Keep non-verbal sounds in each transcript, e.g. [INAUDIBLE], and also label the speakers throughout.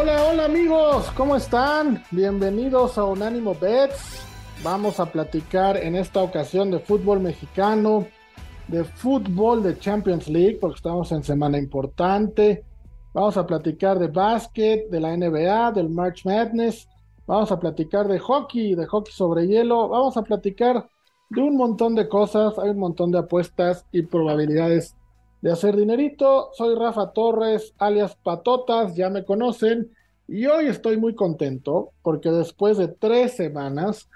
Speaker 1: Hola, hola amigos, ¿cómo están? Bienvenidos a Unánimo Bets. Vamos a platicar en esta ocasión de fútbol mexicano, de fútbol de Champions League, porque estamos en semana importante. Vamos a platicar de básquet, de la NBA, del March Madness. Vamos a platicar de hockey, de hockey sobre hielo. Vamos a platicar de un montón de cosas. Hay un montón de apuestas y probabilidades de hacer dinerito. Soy Rafa Torres, alias Patotas, ya me conocen. Y hoy estoy muy contento porque después de tres semanas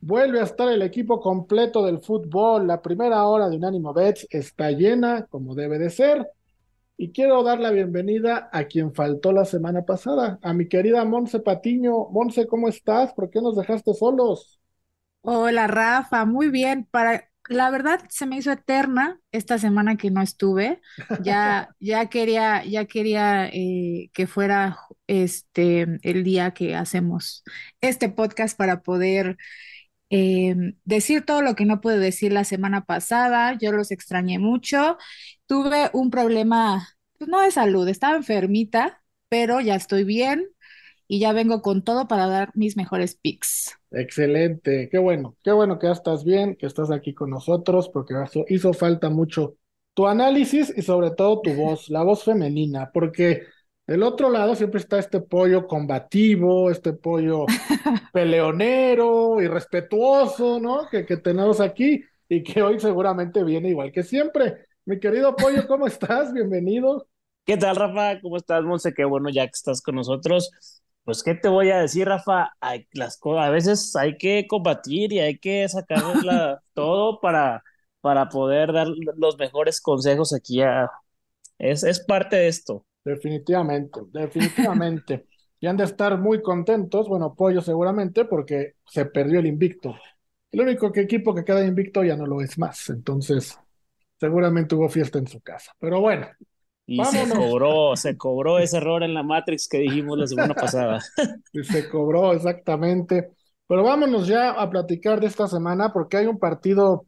Speaker 1: vuelve a estar el equipo completo del fútbol. La primera hora de Unánimo Bets está llena, como debe de ser. Y quiero dar la bienvenida a quien faltó la semana pasada, a mi querida Monse Patiño. Monse, ¿cómo estás? ¿Por qué nos dejaste solos?
Speaker 2: Hola Rafa, muy bien. Para la verdad se me hizo eterna esta semana que no estuve. Ya, [LAUGHS] ya quería, ya quería eh, que fuera este el día que hacemos este podcast para poder eh, decir todo lo que no pude decir la semana pasada. Yo los extrañé mucho. Tuve un problema, pues no de salud, estaba enfermita, pero ya estoy bien y ya vengo con todo para dar mis mejores picks.
Speaker 1: Excelente, qué bueno, qué bueno que ya estás bien, que estás aquí con nosotros, porque hizo falta mucho tu análisis y sobre todo tu voz, la voz femenina, porque del otro lado siempre está este pollo combativo, este pollo [LAUGHS] peleonero y respetuoso, ¿no? Que, que tenemos aquí y que hoy seguramente viene igual que siempre. Mi querido pollo, ¿cómo estás? Bienvenido.
Speaker 3: ¿Qué tal, Rafa? ¿Cómo estás, Monse? Qué bueno ya que estás con nosotros. Pues, ¿qué te voy a decir, Rafa? Hay, las cosas, a veces hay que combatir y hay que sacar [LAUGHS] todo para, para poder dar los mejores consejos aquí. A, es, es parte de esto.
Speaker 1: Definitivamente, definitivamente. y han de estar muy contentos, bueno, Pollo seguramente, porque se perdió el invicto. El único que equipo que queda invicto ya no lo es más, entonces seguramente hubo fiesta en su casa. Pero bueno,
Speaker 3: y se cobró, se cobró ese error en la Matrix que dijimos la semana pasada. [LAUGHS]
Speaker 1: se cobró, exactamente. Pero vámonos ya a platicar de esta semana porque hay un partido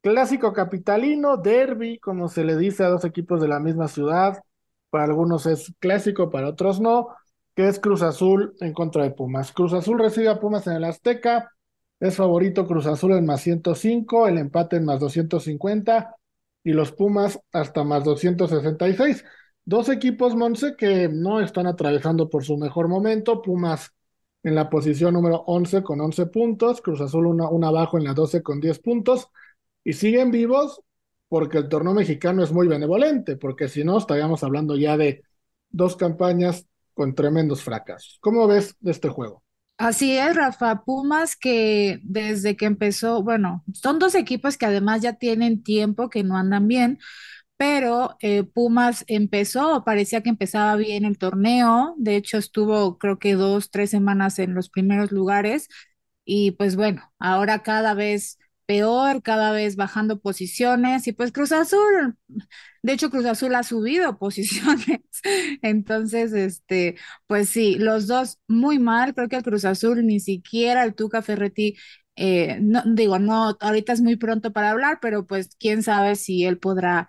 Speaker 1: clásico capitalino, derby, como se le dice a dos equipos de la misma ciudad. Para algunos es clásico, para otros no, que es Cruz Azul en contra de Pumas. Cruz Azul recibe a Pumas en el Azteca. Es favorito Cruz Azul en más 105, el empate en más 250 y los Pumas hasta más 266. Dos equipos, Monse, que no están atravesando por su mejor momento. Pumas en la posición número 11 con 11 puntos, Cruz Azul una, una abajo en la 12 con 10 puntos, y siguen vivos porque el torneo mexicano es muy benevolente, porque si no estaríamos hablando ya de dos campañas con tremendos fracasos. ¿Cómo ves de este juego?
Speaker 2: Así es, Rafa. Pumas que desde que empezó, bueno, son dos equipos que además ya tienen tiempo que no andan bien, pero eh, Pumas empezó, parecía que empezaba bien el torneo, de hecho estuvo creo que dos, tres semanas en los primeros lugares y pues bueno, ahora cada vez peor, cada vez bajando posiciones y pues Cruz Azul, de hecho Cruz Azul ha subido [LAUGHS] posiciones, entonces este, pues sí, los dos muy mal, creo que el Cruz Azul ni siquiera el Tuca Ferretti eh, no, digo, no, ahorita es muy pronto para hablar, pero pues quién sabe si él podrá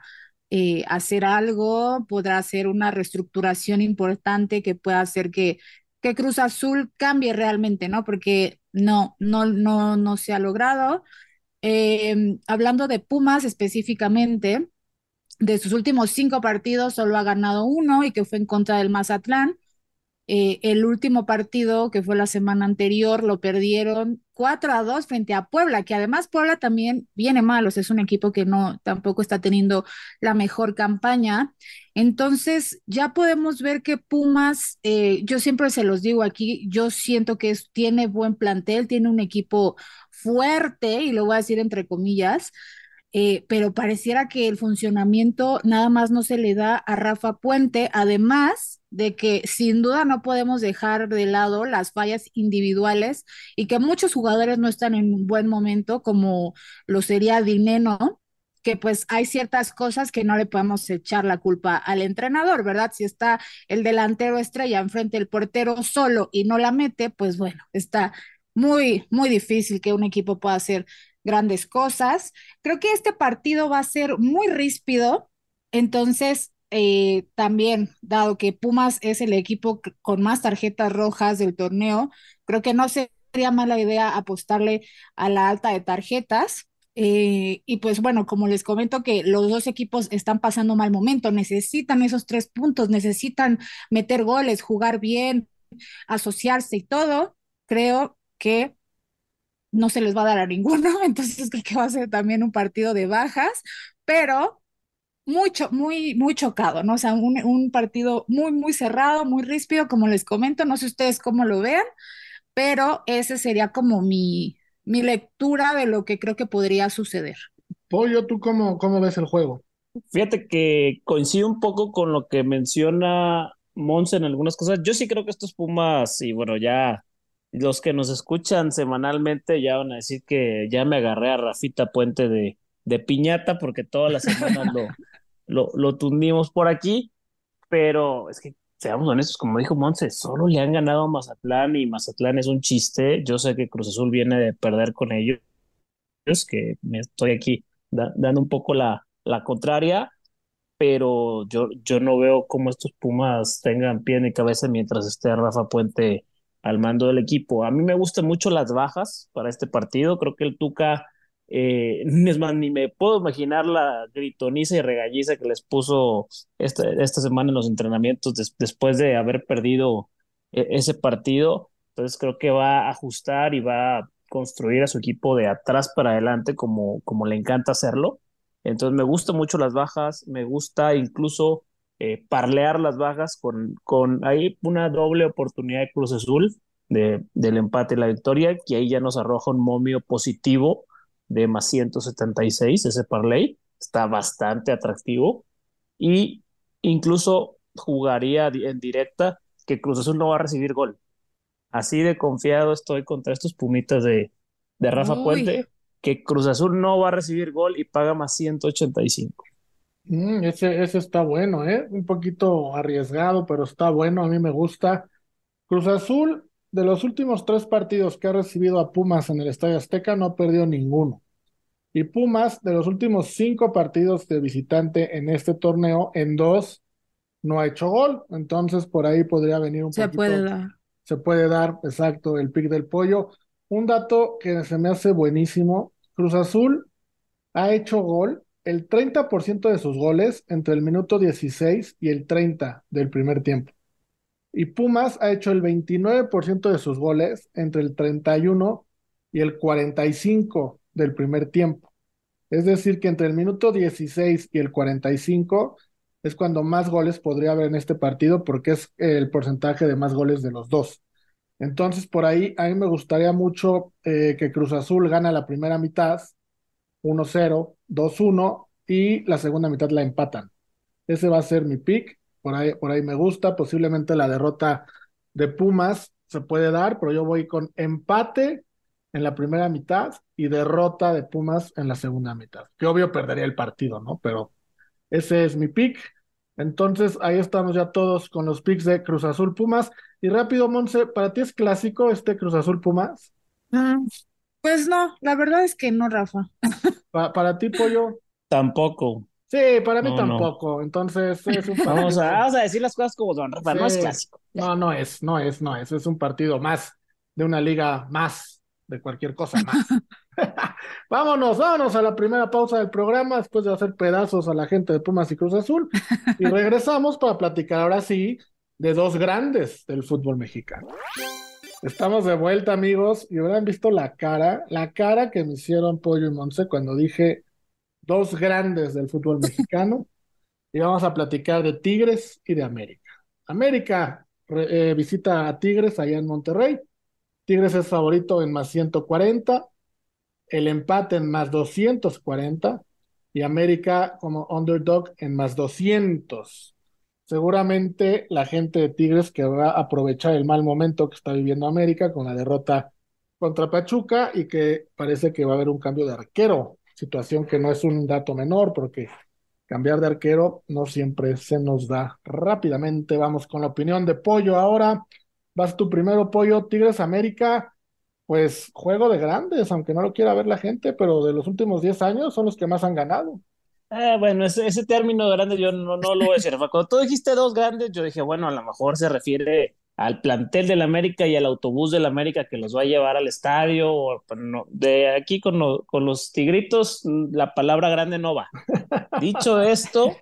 Speaker 2: eh, hacer algo, podrá hacer una reestructuración importante que pueda hacer que, que Cruz Azul cambie realmente, ¿no? Porque no, no, no, no se ha logrado. Em, hablando de Pumas específicamente, de sus últimos cinco partidos solo ha ganado uno y que fue en contra del Mazatlán. Eh, el último partido, que fue la semana anterior, lo perdieron 4 a 2 frente a Puebla, que además Puebla también viene mal, o sea, es un equipo que no tampoco está teniendo la mejor campaña. Entonces, ya podemos ver que Pumas, eh, yo siempre se los digo aquí, yo siento que tiene buen plantel, tiene un equipo fuerte, y lo voy a decir entre comillas, eh, pero pareciera que el funcionamiento nada más no se le da a Rafa Puente, además de que sin duda no podemos dejar de lado las fallas individuales y que muchos jugadores no están en un buen momento, como lo sería Dineno, que pues hay ciertas cosas que no le podemos echar la culpa al entrenador, ¿verdad? Si está el delantero estrella enfrente del portero solo y no la mete, pues bueno, está muy, muy difícil que un equipo pueda hacer grandes cosas. Creo que este partido va a ser muy ríspido, entonces eh, también, dado que Pumas es el equipo con más tarjetas rojas del torneo, creo que no sería mala idea apostarle a la alta de tarjetas. Eh, y pues bueno, como les comento que los dos equipos están pasando mal momento, necesitan esos tres puntos, necesitan meter goles, jugar bien, asociarse y todo, creo que no se les va a dar a ninguno, [LAUGHS] entonces creo que va a ser también un partido de bajas, pero mucho, muy, muy chocado, ¿no? O sea, un, un partido muy, muy cerrado, muy ríspido, como les comento, no sé ustedes cómo lo vean, pero ese sería como mi, mi lectura de lo que creo que podría suceder.
Speaker 1: Pollo, ¿tú cómo, cómo ves el juego?
Speaker 3: Fíjate que coincide un poco con lo que menciona Monse en algunas cosas. Yo sí creo que estos Pumas, y bueno, ya los que nos escuchan semanalmente ya van a decir que ya me agarré a Rafita Puente de, de piñata porque todas las semanas lo, [LAUGHS] lo, lo tundimos por aquí, pero es que seamos honestos, como dijo Monse, solo le han ganado a Mazatlán y Mazatlán es un chiste. Yo sé que Cruz Azul viene de perder con ellos, que me estoy aquí dando un poco la, la contraria, pero yo, yo no veo cómo estos Pumas tengan pie ni cabeza mientras esté Rafa Puente al mando del equipo. A mí me gustan mucho las bajas para este partido. Creo que el Tuca eh, [LAUGHS] ni me puedo imaginar la gritoniza y regalliza que les puso esta, esta semana en los entrenamientos después de haber perdido eh, ese partido. Entonces creo que va a ajustar y va a construir a su equipo de atrás para adelante como, como le encanta hacerlo. Entonces me gustan mucho las bajas, me gusta incluso eh, parlear las bajas con, con ahí una doble oportunidad de Cruz Azul de, del empate y la victoria, que ahí ya nos arroja un momio positivo de más 176, ese parlay, está bastante atractivo y incluso jugaría en directa que Cruz Azul no va a recibir gol. Así de confiado estoy contra estos pumitas de, de Rafa Puente, que Cruz Azul no va a recibir gol y paga más 185.
Speaker 1: Mm, ese, ese está bueno, ¿eh? Un poquito arriesgado, pero está bueno, a mí me gusta. Cruz Azul de los últimos tres partidos que ha recibido a Pumas en el Estadio Azteca, no ha perdido ninguno. Y Pumas, de los últimos cinco partidos de visitante en este torneo, en dos no ha hecho gol. Entonces, por ahí podría venir un
Speaker 2: se
Speaker 1: poquito.
Speaker 2: puede dar.
Speaker 1: Se puede dar, exacto, el pick del pollo. Un dato que se me hace buenísimo: Cruz Azul ha hecho gol el 30% de sus goles entre el minuto 16 y el 30 del primer tiempo. Y Pumas ha hecho el 29% de sus goles entre el 31 y el 45 del primer tiempo. Es decir, que entre el minuto 16 y el 45 es cuando más goles podría haber en este partido porque es el porcentaje de más goles de los dos. Entonces, por ahí, a mí me gustaría mucho eh, que Cruz Azul gana la primera mitad, 1-0, 2-1, y la segunda mitad la empatan. Ese va a ser mi pick por ahí, por ahí me gusta. Posiblemente la derrota de Pumas se puede dar, pero yo voy con empate en la primera mitad y derrota de Pumas en la segunda mitad. Que obvio perdería el partido, ¿no? Pero ese es mi pick. Entonces ahí estamos ya todos con los picks de Cruz Azul Pumas. Y rápido, Monse, ¿para ti es clásico este Cruz Azul Pumas?
Speaker 2: Mm, pues no, la verdad es que no, Rafa.
Speaker 1: para ti, Pollo.
Speaker 3: Tampoco.
Speaker 1: Sí, para mí tampoco. Entonces, es un
Speaker 3: vamos, a, vamos, a, decir las cosas como son, Rafa, no es clásico.
Speaker 1: No, no es, no es, no es. Es un partido más de una liga más, de cualquier cosa más. [LAUGHS] vámonos, vámonos a la primera pausa del programa después de hacer pedazos a la gente de Pumas y Cruz Azul. Y [LAUGHS] regresamos para platicar ahora sí de dos grandes del fútbol mexicano. Estamos de vuelta, amigos, y hubieran visto la cara, la cara que me hicieron Pollo y Monse cuando dije dos grandes del fútbol [LAUGHS] mexicano, y vamos a platicar de Tigres y de América. América eh, visita a Tigres allá en Monterrey. Tigres es favorito en más 140, el empate en más 240 y América como underdog en más 200. Seguramente la gente de Tigres querrá aprovechar el mal momento que está viviendo América con la derrota contra Pachuca y que parece que va a haber un cambio de arquero, situación que no es un dato menor porque cambiar de arquero no siempre se nos da rápidamente. Vamos con la opinión de Pollo ahora. Vas tu primero, Pollo, Tigres América. Pues juego de grandes, aunque no lo quiera ver la gente, pero de los últimos 10 años son los que más han ganado.
Speaker 3: Eh, bueno, ese, ese término grande yo no, no lo voy a decir. Cuando tú dijiste dos grandes, yo dije, bueno, a lo mejor se refiere al plantel del América y al autobús del América que los va a llevar al estadio. O, no, de aquí con, con los tigritos, la palabra grande no va. Dicho [LAUGHS] esto,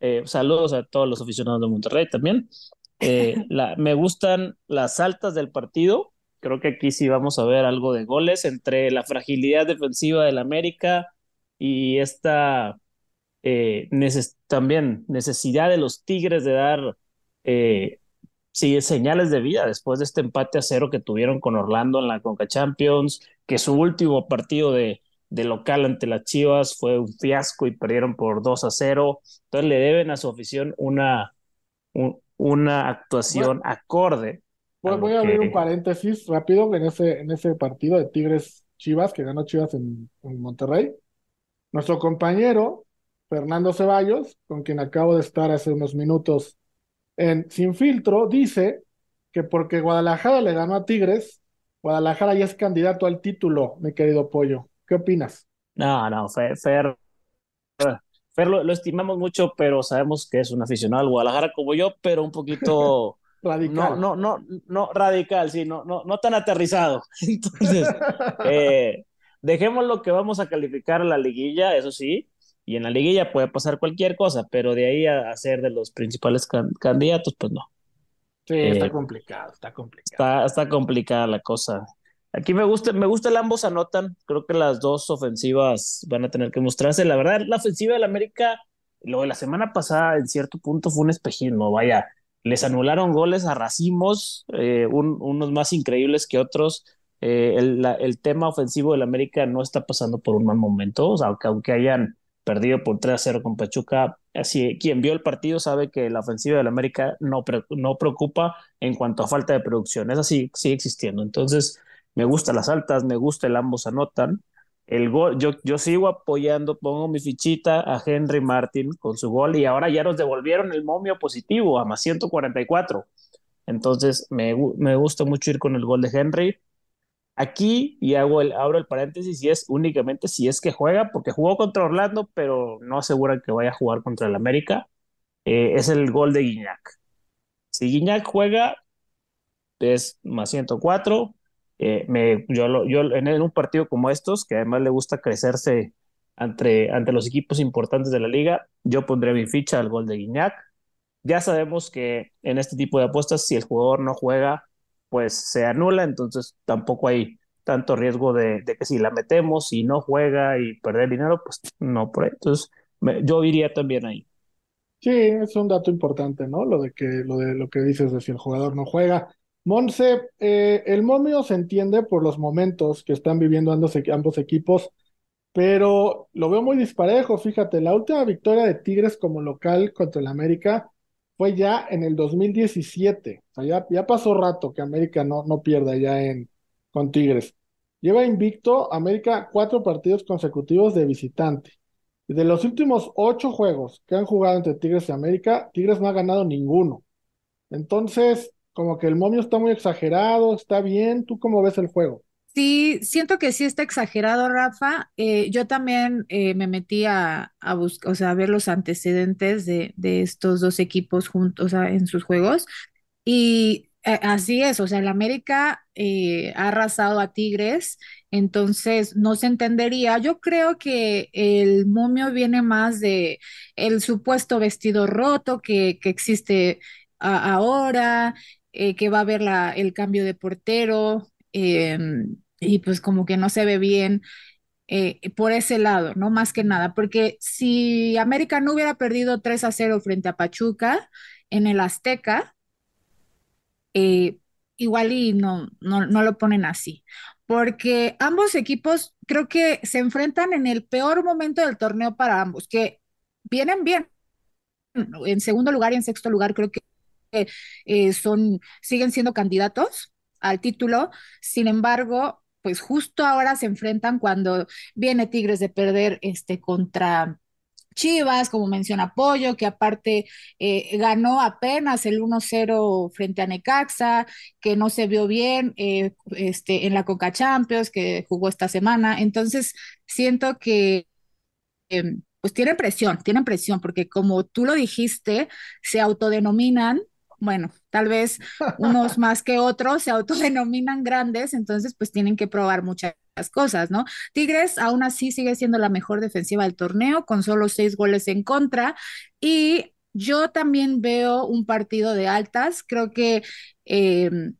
Speaker 3: eh, saludos a todos los aficionados de Monterrey también. Eh, la, me gustan las altas del partido. Creo que aquí sí vamos a ver algo de goles entre la fragilidad defensiva del América y esta eh, también necesidad de los Tigres de dar eh, sí, señales de vida después de este empate a cero que tuvieron con Orlando en la Conca Champions, que su último partido de, de local ante las Chivas fue un fiasco y perdieron por 2 a 0. Entonces le deben a su afición una, una actuación acorde.
Speaker 1: Voy, a abrir un paréntesis rápido en ese, en ese partido de Tigres Chivas, que ganó Chivas en Monterrey. Nuestro compañero Fernando Ceballos, con quien acabo de estar hace unos minutos en Sin Filtro, dice que porque Guadalajara le ganó a Tigres, Guadalajara ya es candidato al título, mi querido Pollo. ¿Qué opinas?
Speaker 3: No, no, Fer, Fer, lo, estimamos mucho, pero sabemos que es un aficionado al Guadalajara como yo, pero un poquito [LAUGHS]
Speaker 1: radical.
Speaker 3: No, no, no, no radical, sí, no, no, no tan aterrizado. [LAUGHS] Entonces, eh, Dejemos lo que vamos a calificar a la liguilla, eso sí, y en la liguilla puede pasar cualquier cosa, pero de ahí a, ser de los principales candidatos, pues no.
Speaker 1: Sí, está eh, complicado, está
Speaker 3: complicado. Está, complicada la cosa. Aquí me gusta, me gusta el ambos anotan. Creo que las dos ofensivas van a tener que mostrarse. La verdad, la ofensiva del América, lo de la semana pasada, en cierto punto, fue un espejismo. Vaya, les anularon goles a racimos, eh, unos más increíbles que otros. Eh, el, tema ofensivo del América no está pasando por un mal momento, o sea, aunque, aunque hayan perdido por 3 a 0 con Pachuca, así quien vio el partido sabe que la ofensiva del América no, no preocupa en cuanto a falta de producción, es así, sigue existiendo. Entonces, me gustan las altas, me gusta el ambos anotan. El gol, yo, yo sigo apoyando, pongo mi fichita a Henry Martin con su gol y ahora ya nos devolvieron el momio positivo a más 144. Entonces, me, me gusta mucho ir con el gol de Henry Aquí, y hago el, abro el paréntesis, y es únicamente si es que juega, porque jugó contra Orlando, pero no aseguran que vaya a jugar contra el América, eh, es el gol de Guiñac. Si Guiñac juega, es más 104. Eh, me, yo, yo en, un partido como estos, que además le gusta crecerse ante, ante los equipos importantes de la liga, yo pondré mi ficha al gol de Guiñac. Ya sabemos que en este tipo de apuestas, si el jugador no juega, pues se anula, entonces tampoco hay tanto riesgo de, que si la metemos y no juega y perder dinero, pues no, por entonces yo iría también ahí.
Speaker 1: Sí, es un dato importante, ¿no? Lo de que, lo de lo que dices de si el jugador no juega. Monse, eh, el momio se entiende por los momentos que están viviendo ambos, ambos equipos, pero lo veo muy disparejo. Fíjate, la última victoria de Tigres como local contra el América fue ya en el 2017. O sea, ya, ya pasó rato que América no, no pierda ya en, con Tigres. Lleva invicto América cuatro partidos consecutivos de visitante. Y de los últimos ocho juegos que han jugado entre Tigres y América, Tigres no ha ganado ninguno. Entonces, como que el momio está muy exagerado, está bien. ¿Tú cómo ves el juego?
Speaker 2: Sí, siento que sí está exagerado, Rafa. Eh, yo también eh, me metí a, buscar, o sea, a ver los antecedentes de, estos dos equipos juntos, en sus juegos. Y eh, así es, o sea, el América ha arrasado a Tigres, entonces no se entendería. Yo creo que el momio viene más de el supuesto vestido roto que, existe ahora, que va a haber la, el cambio de portero Em, y pues como que no se ve bien eh, por ese lado, ¿no? Más que nada, porque si América no hubiera perdido 3 a 0 frente a Pachuca en el Azteca, eh, igual y no, no, no lo ponen así, porque ambos equipos creo que se enfrentan en el peor momento del torneo para ambos, que vienen bien, en segundo lugar y en sexto lugar creo que eh, son, siguen siendo candidatos al título. Sin embargo, pues justo ahora se enfrentan cuando viene Tigres de perder este contra Chivas, como menciona Pollo, que aparte eh, ganó apenas el 1-0 frente a Necaxa, que no se vio bien eh, este, en la Coca Champions, que jugó esta semana. Entonces, siento que em, pues tienen presión, tienen presión, porque como tú lo dijiste, se autodenominan bueno, tal vez unos [LAUGHS] más que otros se autodenominan grandes, entonces pues tienen que probar muchas cosas, ¿no? Tigres aún así sigue siendo la mejor defensiva del torneo, con solo seis goles en contra, y yo también veo un partido de altas, creo que em,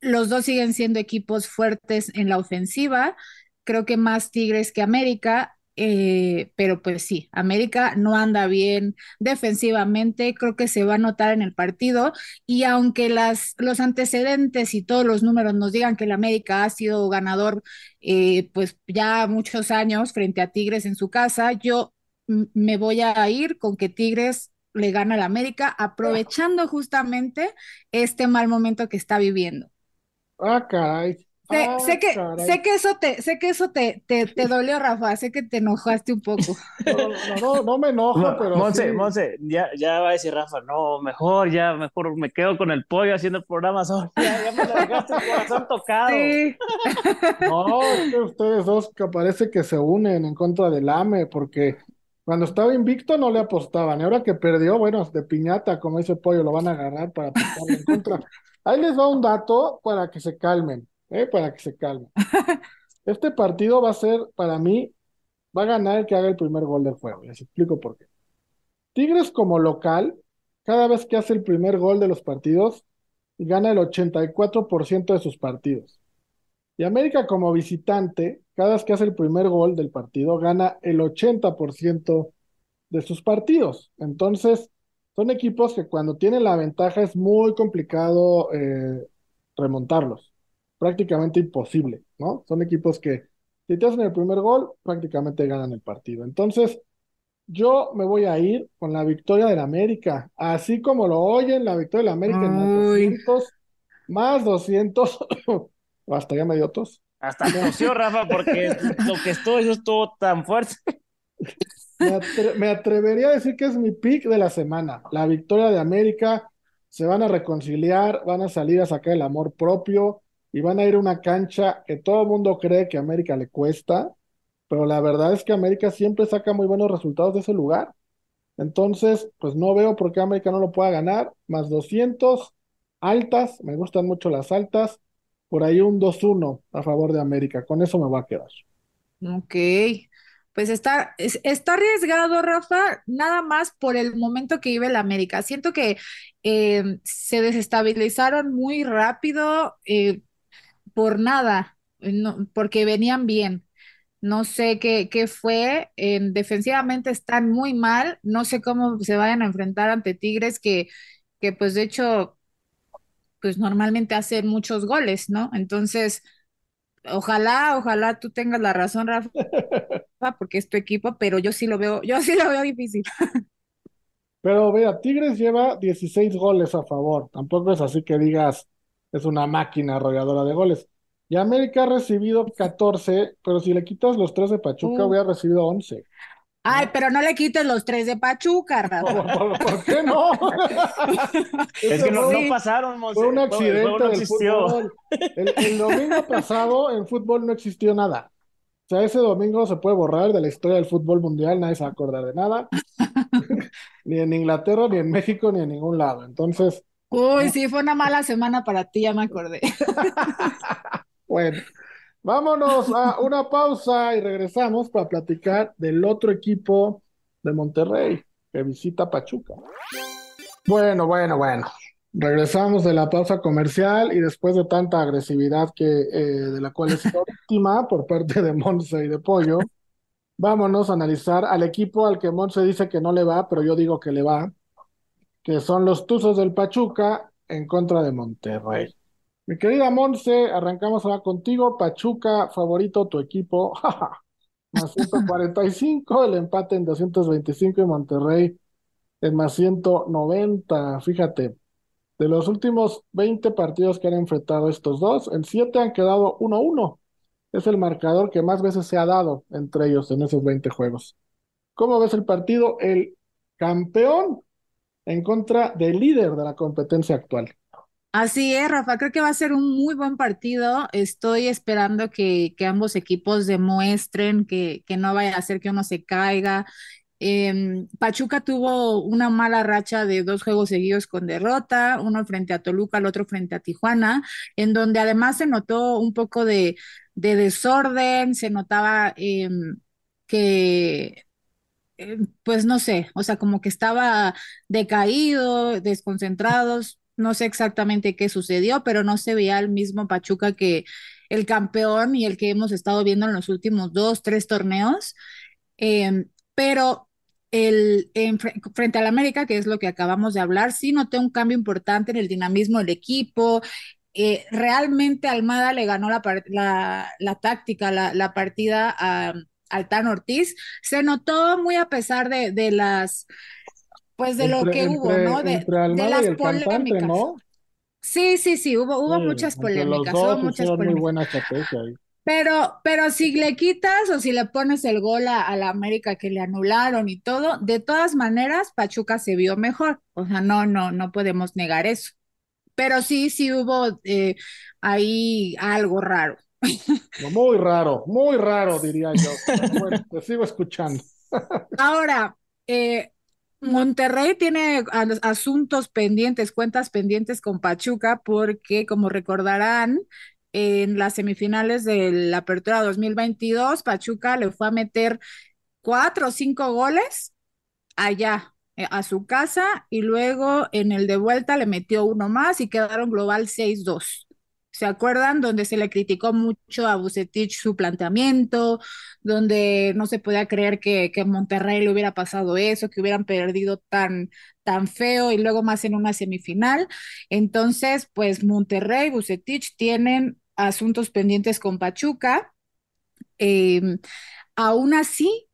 Speaker 2: los dos siguen siendo equipos fuertes en la ofensiva, creo que más Tigres que América, eh, pero pues sí, América no anda bien defensivamente, creo que se va a notar en el partido y aunque las, los antecedentes y todos los números nos digan que el América ha sido ganador eh, pues ya muchos años frente a Tigres en su casa, yo me voy a ir con que Tigres le gana al América aprovechando justamente este mal momento que está viviendo.
Speaker 1: Ah.
Speaker 2: Sé,
Speaker 1: Ah,
Speaker 2: sé que,
Speaker 1: caray.
Speaker 2: sé que eso te, sé que eso te, te, te dolió, Rafa, sé que te enojaste un poco. [LAUGHS]
Speaker 1: No, no, no, no me enojo,
Speaker 3: Mo-
Speaker 1: pero
Speaker 3: Monse,
Speaker 1: sí.
Speaker 3: Monse, ya, ya va a decir Rafa, no, mejor, ya, mejor me quedo con el pollo haciendo el programa solo. [LAUGHS] Ya, ya me lo dejaste el corazón tocado.
Speaker 2: Sí, [LAUGHS]
Speaker 1: No, es que ustedes dos que parece que se unen en contra del AME, porque cuando estaba invicto no le apostaban, y ahora que perdió, bueno, de piñata, como dice Pollo, lo van a agarrar para apostarle en contra. Ahí les va un dato para que se calmen, ¿eh? Para que se calmen. Este partido va a ser, para mí, va a ganar el que haga el primer gol del juego. Les explico por qué. Tigres como local, cada vez que hace el primer gol de los partidos, gana el 84% de sus partidos. Y América como visitante, cada vez que hace el primer gol del partido, gana el 80% de sus partidos. Entonces, son equipos que cuando tienen la ventaja es muy complicado eh, remontarlos. Prácticamente imposible, ¿no? Son equipos que si te hacen el primer gol, prácticamente ganan el partido. Entonces, yo me voy a ir con la victoria del América. Así como lo oyen, la victoria del América en más
Speaker 2: Uy.
Speaker 1: 200, más 200, hasta ya me dio tos.
Speaker 3: Hasta tosió, Rafa, porque lo que estuvo, eso estuvo tan fuerte.
Speaker 1: Me, atre- me atrevería a decir que es mi pick de la semana. La victoria de América. Se van a reconciliar, van a salir a sacar el amor propio y van a ir a una cancha que todo el mundo cree que América le cuesta, pero la verdad es que América siempre saca muy buenos resultados de ese lugar. Entonces, pues no veo por qué América no lo pueda ganar. Más 200, altas, me gustan mucho las altas. Por ahí un 2-1 a favor de América. Con eso me va a quedar.
Speaker 2: ok. Pues está, es- está arriesgado, Rafa, nada más por el momento que vive el América. Siento que eh, se desestabilizaron muy rápido eh, por nada, eh, no- porque venían bien. No sé qué, qué fue. eh, defensivamente están muy mal. No sé cómo se vayan a enfrentar ante Tigres que, que pues de hecho, pues normalmente hacen muchos goles, ¿no? Entonces, ojalá, ojalá tú tengas la razón, Rafa, [LAUGHS] porque es tu equipo, pero yo sí lo veo, yo sí lo veo difícil.
Speaker 1: Pero vea, Tigres lleva 16 goles a favor. Tampoco es así que digas, es una máquina arrolladora de goles. Y América ha recibido 14, pero si le quitas los 3 de Pachuca,
Speaker 2: Uh.
Speaker 1: hubiera recibido 11.
Speaker 2: Ay, pero no le quites los tres de Pachuca,
Speaker 1: ¿Por,
Speaker 2: Rafa.
Speaker 1: por- por qué no? [LAUGHS]
Speaker 3: Es que no, no pasaron, Monse.
Speaker 1: fue un accidente
Speaker 3: no
Speaker 1: del
Speaker 3: existió.
Speaker 1: fútbol. El, el domingo [LAUGHS] pasado en fútbol no existió nada. O sea, ese domingo se puede borrar de la historia del fútbol mundial, nadie se va a acordar de nada. [LAUGHS] Ni en Inglaterra, ni en México, ni en ningún lado. Entonces,
Speaker 2: Uy, sí, fue una mala semana para ti, ya me acordé. [LAUGHS]
Speaker 1: Bueno, vámonos a una pausa y regresamos para platicar del otro equipo de Monterrey que visita Pachuca. Bueno, bueno, bueno. Regresamos de la pausa comercial y después de tanta agresividad que eh, de la cual es víctima por parte de Monse y de Pollo, vámonos a analizar al equipo al que Monse dice que no le va, pero yo digo que le va, que son los Tuzos del Pachuca en contra de Monterrey. Mi querida Monse, arrancamos ahora contigo. Pachuca, favorito tu equipo. [LAUGHS] Más 145, el empate en 225 y Monterrey en más 190. Fíjate, de los últimos 20 partidos que han enfrentado estos dos, en 7 han quedado 1-1. Es el marcador que más veces se ha dado entre ellos en esos 20 juegos. ¿Cómo ves el partido? El campeón en contra del líder de la competencia actual.
Speaker 2: Así es, Rafa, creo que va a ser un muy buen partido. Estoy esperando que, que ambos equipos demuestren que, que no vaya a ser que uno se caiga. Em, Pachuca tuvo una mala racha de dos juegos seguidos con derrota, uno frente a Toluca, el otro frente a Tijuana, en donde además se notó un poco de, de desorden, se notaba em, que eh, pues no sé, o sea, como que estaba decaído, desconcentrados, no sé exactamente qué sucedió, pero no se veía el mismo Pachuca que el campeón y el que hemos estado viendo en los últimos dos, tres torneos. Em, pero el, en, frente al América, que es lo que acabamos de hablar, sí noté un cambio importante en el dinamismo del equipo. Eh, realmente Almada le ganó la, la, táctica, la, la partida a Altán Ortiz. Se notó muy a pesar de, de las pues de lo que hubo, ¿no? De, las polémicas. ¿no? Sí, sí, sí, hubo, hubo muchas polémicas, hubo muchas polémicas. Pero, pero si le quitas o si le pones el gol a, la América que le anularon y todo, de todas maneras, Pachuca se vio mejor. O sea, no, no, no podemos negar eso. Pero sí, sí hubo eh, ahí algo raro.
Speaker 1: Muy raro, muy raro, diría yo. te sigo escuchando.
Speaker 2: Ahora, eh, Monterrey tiene asuntos pendientes, cuentas pendientes con Pachuca, porque como recordarán, en las semifinales de la Apertura 2022, Pachuca le fue a meter cuatro o cinco goles allá eh, a su casa y luego en el de vuelta le metió uno más y quedaron global 6-2. ¿Se acuerdan? Donde se le criticó mucho a Bucetich su planteamiento, donde no se podía creer que, que Monterrey le hubiera pasado eso, que hubieran perdido tan, tan feo y luego más en una semifinal. Entonces, pues Monterrey y Bucetich tienen asuntos pendientes con Pachuca. Em, aún así,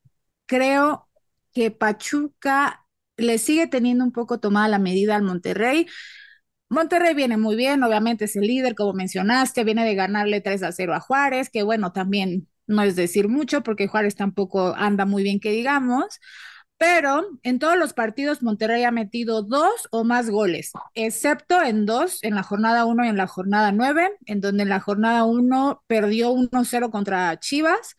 Speaker 2: creo que Pachuca le sigue teniendo un poco tomada la medida al Monterrey. Monterrey viene muy bien, obviamente es el líder, como mencionaste, viene de ganarle 3 a 0 a Juárez, que bueno, también no es decir mucho porque Juárez tampoco anda muy bien que digamos, pero en todos los partidos Monterrey ha metido dos o más goles, excepto en dos, en la jornada 1 y en la jornada 9, en donde en la jornada 1 perdió 1-0 contra Chivas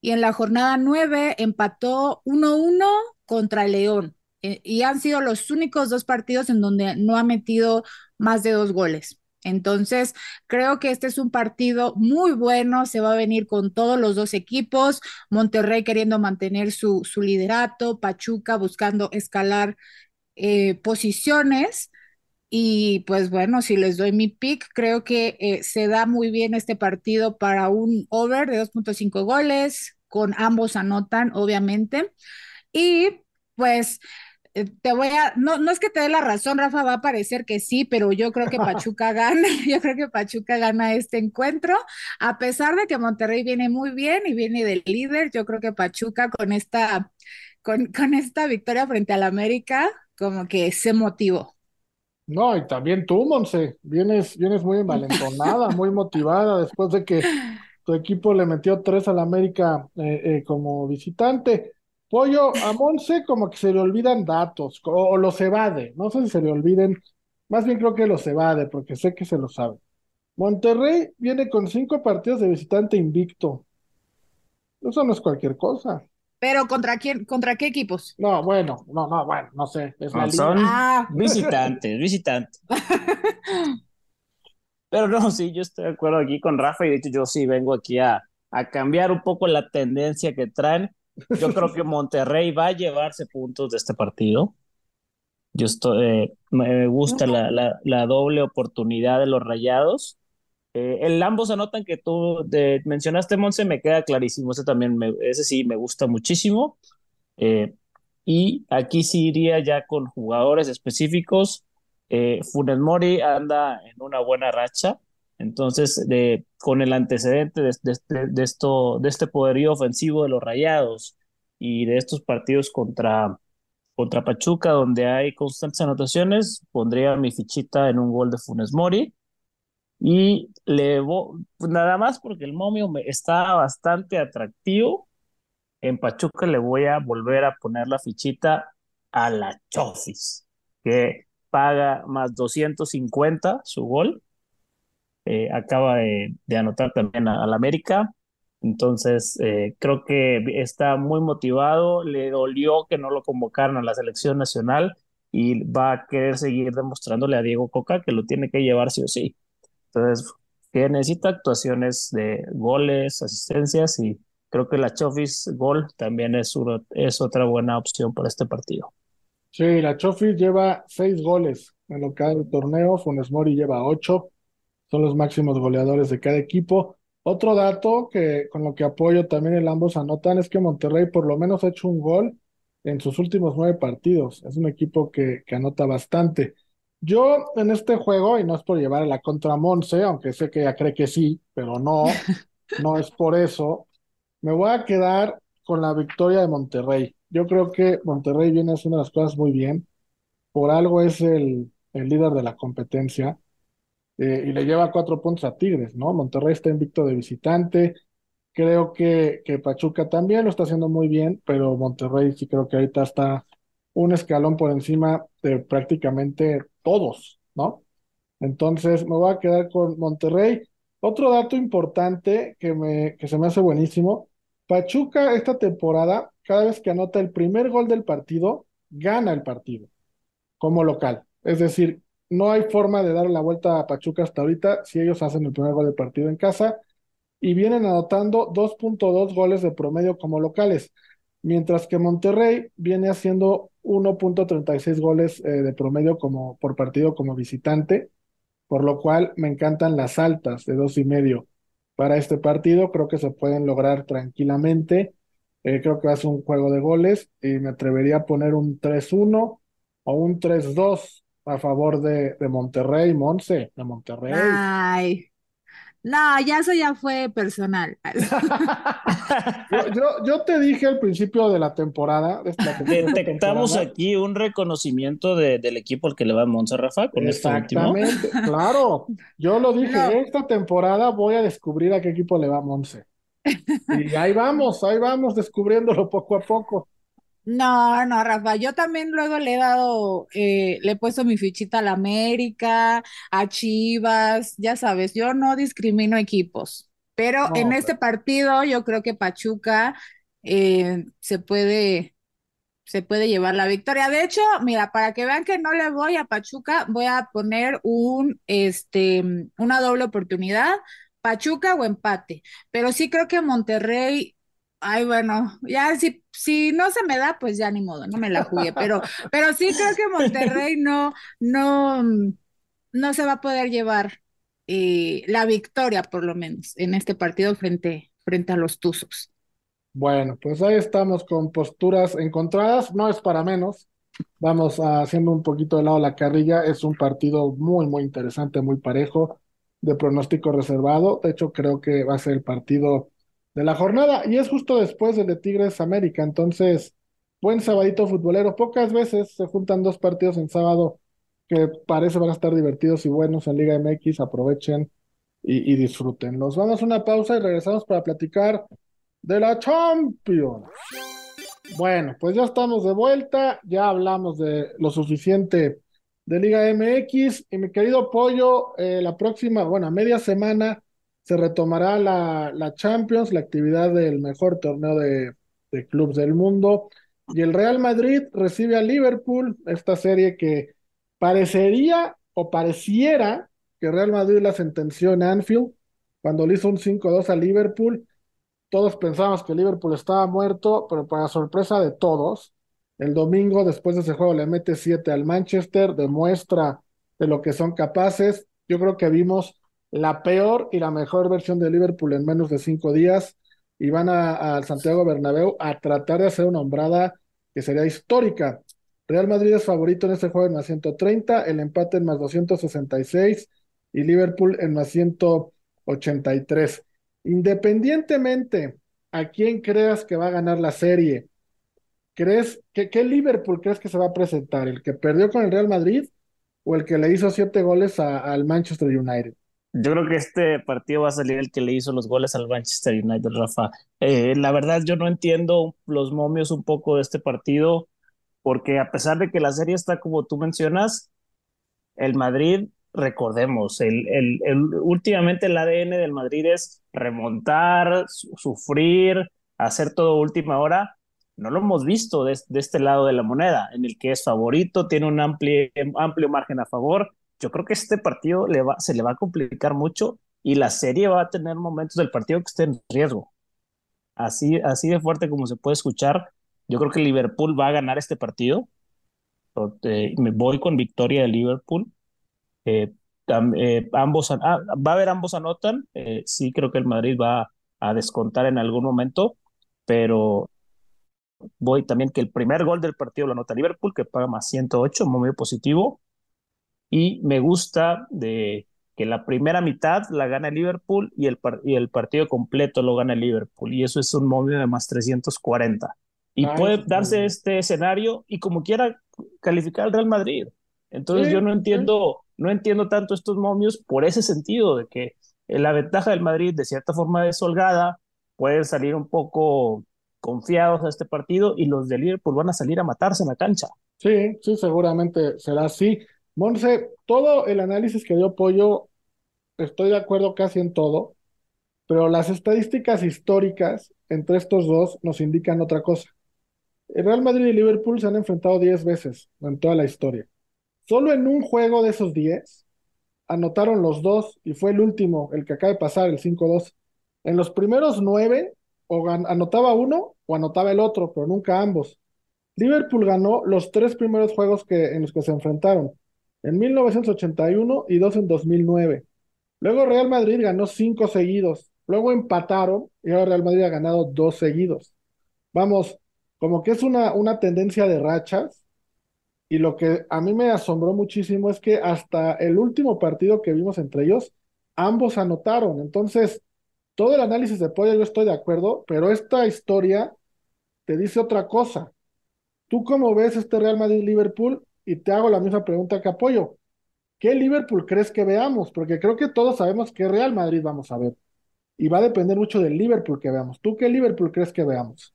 Speaker 2: y en la jornada 9 empató 1-1 contra León. Eh, y han sido los únicos dos partidos en donde no ha metido más de dos goles. Entonces, creo que este es un partido muy bueno, se va a venir con todos los dos equipos, Monterrey queriendo mantener su, su liderato, Pachuca buscando escalar eh, posiciones. Y pues bueno, si les doy mi pick, creo que eh, se da muy bien este partido para un over de 2.5 goles, con ambos anotan, obviamente. Y pues te voy a, no, no es que te dé la razón, Rafa, va a parecer que sí, pero yo creo que Pachuca [LAUGHS] gana, [LAUGHS] yo creo que Pachuca gana este encuentro, a pesar de que Monterrey viene muy bien y viene del líder, yo creo que Pachuca con esta, con, con esta victoria frente al América, como que se motivó.
Speaker 1: No, y también tú, Monse, vienes, vienes muy envalentonada, [LAUGHS] muy motivada después de que tu equipo le metió tres al América eh, eh, como visitante. Pollo, a Monse como que se le olvidan datos, o, los evade, no sé si se le olviden, más bien creo que los evade, porque sé que se lo sabe. Monterrey viene con cinco partidos de visitante invicto. Eso no es cualquier cosa.
Speaker 2: Pero ¿contra quién, contra qué equipos?
Speaker 1: No, bueno, no, no, bueno, no sé. Es
Speaker 3: son ah. visitantes, visitantes. Pero no, sí, yo estoy de acuerdo aquí con Rafa y de hecho yo sí vengo aquí a, a cambiar un poco la tendencia que traen yo creo que Monterrey va a llevarse puntos de este partido. Yo estoy, eh, me gusta la, la, doble oportunidad de los rayados. Eh, el ambos anotan que tú mencionaste, Monse, me queda clarísimo. Ese también, me, ese sí me gusta muchísimo. Eh, y aquí sí iría ya con jugadores específicos. Funes Mori anda en una buena racha. Entonces, con el antecedente de, esto, de este poderío ofensivo de los Rayados y de estos partidos contra, contra Pachuca, donde hay constantes anotaciones, pondría mi fichita en un gol de Funes Mori. Y le nada más porque el momio me está bastante atractivo. En Pachuca le voy a volver a poner la fichita a la Chofis, que paga más 250 su gol. Eh, acaba de, anotar también al América. Entonces, eh, creo que está muy motivado, le dolió que no lo convocaran a la selección nacional y va a querer seguir demostrándole a Diego Coca que lo tiene que llevar sí o sí. Entonces, que necesita actuaciones de goles, asistencias y creo que la Chofis Gol también es, es otra buena opción para este partido.
Speaker 1: Sí, la Chofis lleva seis goles en lo que ha el torneo, Funes Mori lleva ocho, son los máximos goleadores de cada equipo. Otro dato que con lo que apoyo también el ambos anotan es que Monterrey por lo menos ha hecho un gol en sus últimos nueve partidos. Es un equipo que, que anota bastante. Yo en este juego, y no es por llevar a la contra Monse, aunque sé que ella cree que sí, pero no, [LAUGHS] no es por eso, me voy a quedar con la victoria de Monterrey. Yo creo que Monterrey viene haciendo las cosas muy bien. Por algo es el, el líder de la competencia. Eh, y le lleva cuatro puntos a Tigres, ¿no? Monterrey está invicto de visitante. Creo que, que Pachuca también lo está haciendo muy bien, pero Monterrey sí creo que ahorita está un escalón por encima de prácticamente todos, ¿no? Entonces me voy a quedar con Monterrey. Otro dato importante que, me, que se me hace buenísimo, Pachuca esta temporada, cada vez que anota el primer gol del partido, gana el partido como local. Es decir, no hay forma de dar la vuelta a Pachuca hasta ahorita si ellos hacen el primer gol del partido en casa y vienen anotando 2.2 goles de promedio como locales, mientras que Monterrey viene haciendo 1.36 goles eh, de promedio como, por partido como visitante, por lo cual me encantan las altas de dos y medio para este partido, creo que se pueden lograr tranquilamente, eh, creo que va a ser un juego de goles y me atrevería a poner un 3-1 o un 3-2 a favor de, de Monterrey, Monse, de Monterrey.
Speaker 2: Ay, no, ya eso ya fue personal. [LAUGHS] [LAUGHS]
Speaker 1: yo, te dije al principio de la temporada.
Speaker 3: Detectamos aquí un reconocimiento del equipo al que le va Monse Rafa con este
Speaker 1: Exactamente, claro. Yo lo dije, esta temporada voy a descubrir a qué equipo le va Monse. Y ahí vamos, ahí vamos descubriéndolo poco a poco.
Speaker 2: No, no, Rafa, yo también luego le he dado, eh, le he puesto mi fichita a la América, a Chivas, ya sabes, yo no discrimino equipos, pero en este partido yo creo que Pachuca eh, se puede, se puede llevar la victoria. De hecho, mira, para que vean que no le voy a Pachuca, voy a poner un, este, una doble oportunidad, Pachuca o empate, pero sí creo que Monterrey Ay, bueno, ya si, si no se me da, pues ya ni modo, no me la jugué, pero, [LAUGHS] pero sí creo que Monterrey no, no, no se va a poder llevar eh, la victoria, por lo menos, en este partido frente, frente a los Tuzos.
Speaker 1: Bueno, pues ahí estamos con posturas encontradas, no es para menos. Vamos haciendo un poquito de lado la carrilla, es un partido muy, muy interesante, muy parejo, de pronóstico reservado. De hecho, creo que va a ser el partido de la jornada y es justo después del de Tigres América. Entonces, buen sabadito futbolero. Pocas veces se juntan dos partidos en sábado que parece van a estar divertidos y buenos en Liga MX. Aprovechen y, y disfruten. Nos vamos a una pausa y regresamos para platicar de la Champions. Bueno, pues ya estamos de vuelta, ya hablamos de lo suficiente de Liga MX y mi querido Pollo, eh, la próxima, bueno, media semana se retomará la, la Champions, la actividad del mejor torneo de, de clubes del mundo. Y el Real Madrid recibe a Liverpool, esta serie que parecería o pareciera que Real Madrid la sentenció en Anfield cuando le hizo un 5-2 a Liverpool. Todos pensábamos que Liverpool estaba muerto, pero para sorpresa de todos, el domingo después de ese juego le mete 7 al Manchester, demuestra de lo que son capaces. Yo creo que vimos la peor y la mejor versión de Liverpool en menos de cinco días y van al Santiago Bernabéu a tratar de hacer una hombrada que sería histórica. Real Madrid es favorito en este juego en más 130, el empate en más 266 y Liverpool en más 183. Independientemente a quién creas que va a ganar la serie, ¿crees que qué Liverpool crees que se va a presentar? ¿El que perdió con el Real Madrid o el que le hizo siete goles al Manchester United?
Speaker 3: Yo creo que este partido va a salir el que le hizo los goles al Manchester United, Rafa. Eh, la verdad, yo no entiendo los momios un poco de este partido, porque a pesar de que la serie está como tú mencionas, el Madrid, recordemos, el, el, el- últimamente el ADN del Madrid es remontar, su- sufrir, hacer todo última hora. No lo hemos visto de, de este lado de la moneda, en el que es favorito, tiene un amplio, amplio margen a favor. Yo creo que este partido se le va a complicar mucho y la serie va a tener momentos del partido que esté en riesgo. Así, así de fuerte como se puede escuchar, yo creo que Liverpool va a ganar este partido. Eh, me voy con victoria de Liverpool. Eh, eh, ambos, ah, va a haber ambos anotan. Sí, creo que el Madrid va a descontar en algún momento, pero voy también que el primer gol del partido lo anota Liverpool, que paga más 108, muy positivo. Y me gusta de que la primera mitad la gana el Liverpool y el, par- y el partido completo lo gana el Liverpool. Y eso es un momio de más 340. Y puede darse este escenario y como quiera calificar al Real Madrid. Entonces
Speaker 1: Sí,
Speaker 3: yo no
Speaker 1: sí.
Speaker 3: entiendo, no entiendo tanto estos momios por ese sentido de que la ventaja del Madrid de cierta forma es holgada, pueden salir un poco confiados a este partido y los de Liverpool van a salir a matarse en la cancha.
Speaker 1: Sí, sí, seguramente será así. Monse, todo el análisis que dio Pollo, estoy de acuerdo casi en todo, pero las estadísticas históricas entre estos dos nos indican otra cosa. El Real Madrid y Liverpool se han enfrentado 10 veces en toda la historia. Solo en un juego de esos 10 anotaron los dos y fue el último, el que acaba de pasar, el 5-2. En los primeros nueve, o gan- anotaba uno o anotaba el otro, pero nunca ambos. Liverpool ganó los tres primeros juegos que, en los que se enfrentaron, en 1981 y dos en 2009. Luego Real Madrid ganó cinco seguidos, luego empataron y ahora Real Madrid ha ganado dos seguidos. Vamos, como que es una, una tendencia de rachas y lo que a mí me asombró muchísimo es que hasta el último partido que vimos entre ellos, ambos anotaron. Entonces, todo el análisis de Pollo yo estoy de acuerdo, pero esta historia te dice otra cosa. ¿Tú cómo ves este Real Madrid-Liverpool? Y te hago la misma pregunta que apoyo. ¿Qué Liverpool crees que veamos? Porque creo que todos sabemos qué Real Madrid vamos a ver. Y va a depender mucho del Liverpool que veamos. ¿Tú qué Liverpool crees que veamos?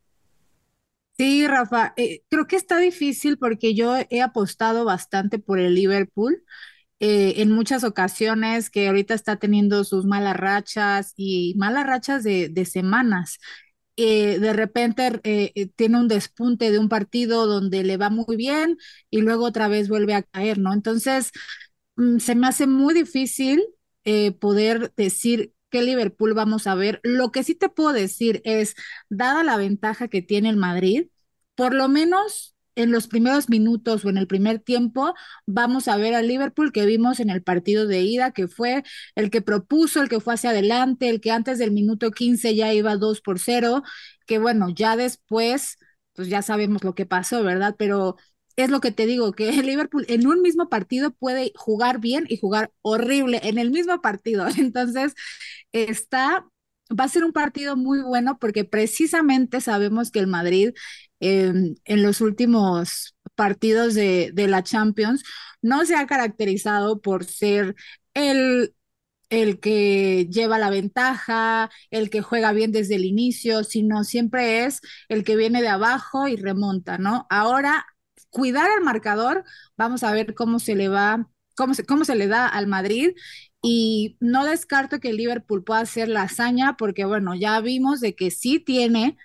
Speaker 2: Sí, Rafa, eh, creo que está difícil porque yo he apostado bastante por el Liverpool eh, en muchas ocasiones que ahorita está teniendo sus malas rachas y malas rachas de, de semanas. Eh, de repente eh, eh, tiene un despunte de un partido donde le va muy bien y luego otra vez vuelve a caer, ¿no? Entonces, mm, se me hace muy difícil eh, poder decir qué Liverpool vamos a ver. Lo que sí te puedo decir es, dada la ventaja que tiene el Madrid, por lo menos en los primeros minutos o en el primer tiempo, vamos a ver al Liverpool que vimos en el partido de ida, que fue el que propuso, el que fue hacia adelante, el que antes del minuto 15 ya iba 2 por 0, que bueno, ya después, pues ya sabemos lo que pasó, ¿verdad? Pero es lo que te digo, que el Liverpool en un mismo partido puede jugar bien y jugar horrible en el mismo partido. [LAUGHS] Entonces, está, va a ser un partido muy bueno porque precisamente sabemos que el Madrid eh, en los últimos partidos de, de la Champions no se ha caracterizado por ser el el que lleva la ventaja, el que juega bien desde el inicio, sino siempre es el que viene de abajo y remonta, ¿no? Ahora, cuidar el marcador, vamos a ver cómo se le va, cómo se, cómo se le da al Madrid. Y no descarto que el Liverpool pueda hacer la hazaña, porque bueno, ya vimos de que sí tiene,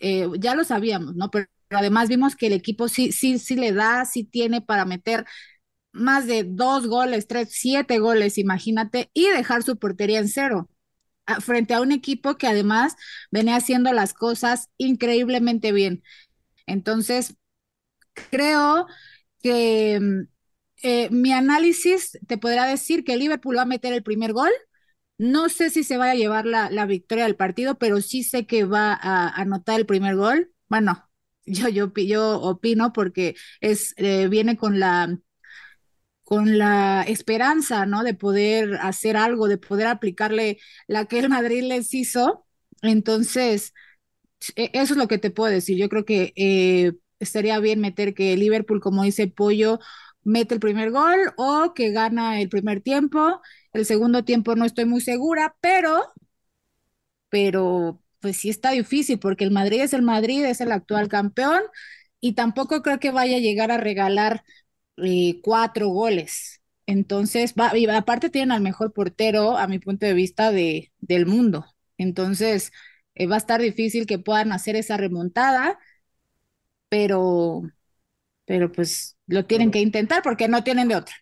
Speaker 2: eh, ya lo sabíamos, ¿no? Pero, pero además vimos que el equipo sí, sí, sí le da, sí tiene para meter más de dos goles, tres, siete goles, imagínate, y dejar su portería en cero frente a un equipo que además venía haciendo las cosas increíblemente bien. Entonces, creo que mm, eh, mi análisis te podrá decir que Liverpool va a meter el primer gol. No sé si se va a llevar la, la victoria del partido, pero sí sé que va a anotar el primer gol. Bueno, [LAUGHS] yo, yo, yo opino porque es, eh, viene con la con la esperanza, ¿no? De poder hacer algo, de poder aplicarle la que el Madrid les hizo. Entonces, e- eso es lo que te puedo decir. Yo creo que eh, estaría bien meter que Liverpool, como dice Pollo, mete el primer gol o que gana el primer tiempo. El segundo tiempo no estoy muy segura, pero, pero pues sí está difícil porque el Madrid es el Madrid, es el actual campeón y tampoco creo que vaya a llegar a regalar eh, cuatro goles. Entonces, aparte tienen al mejor portero, a mi punto de vista, de, del mundo. Entonces, eh, va a estar difícil que puedan hacer esa remontada, pero, pero pues lo tienen que intentar porque no tienen de otra.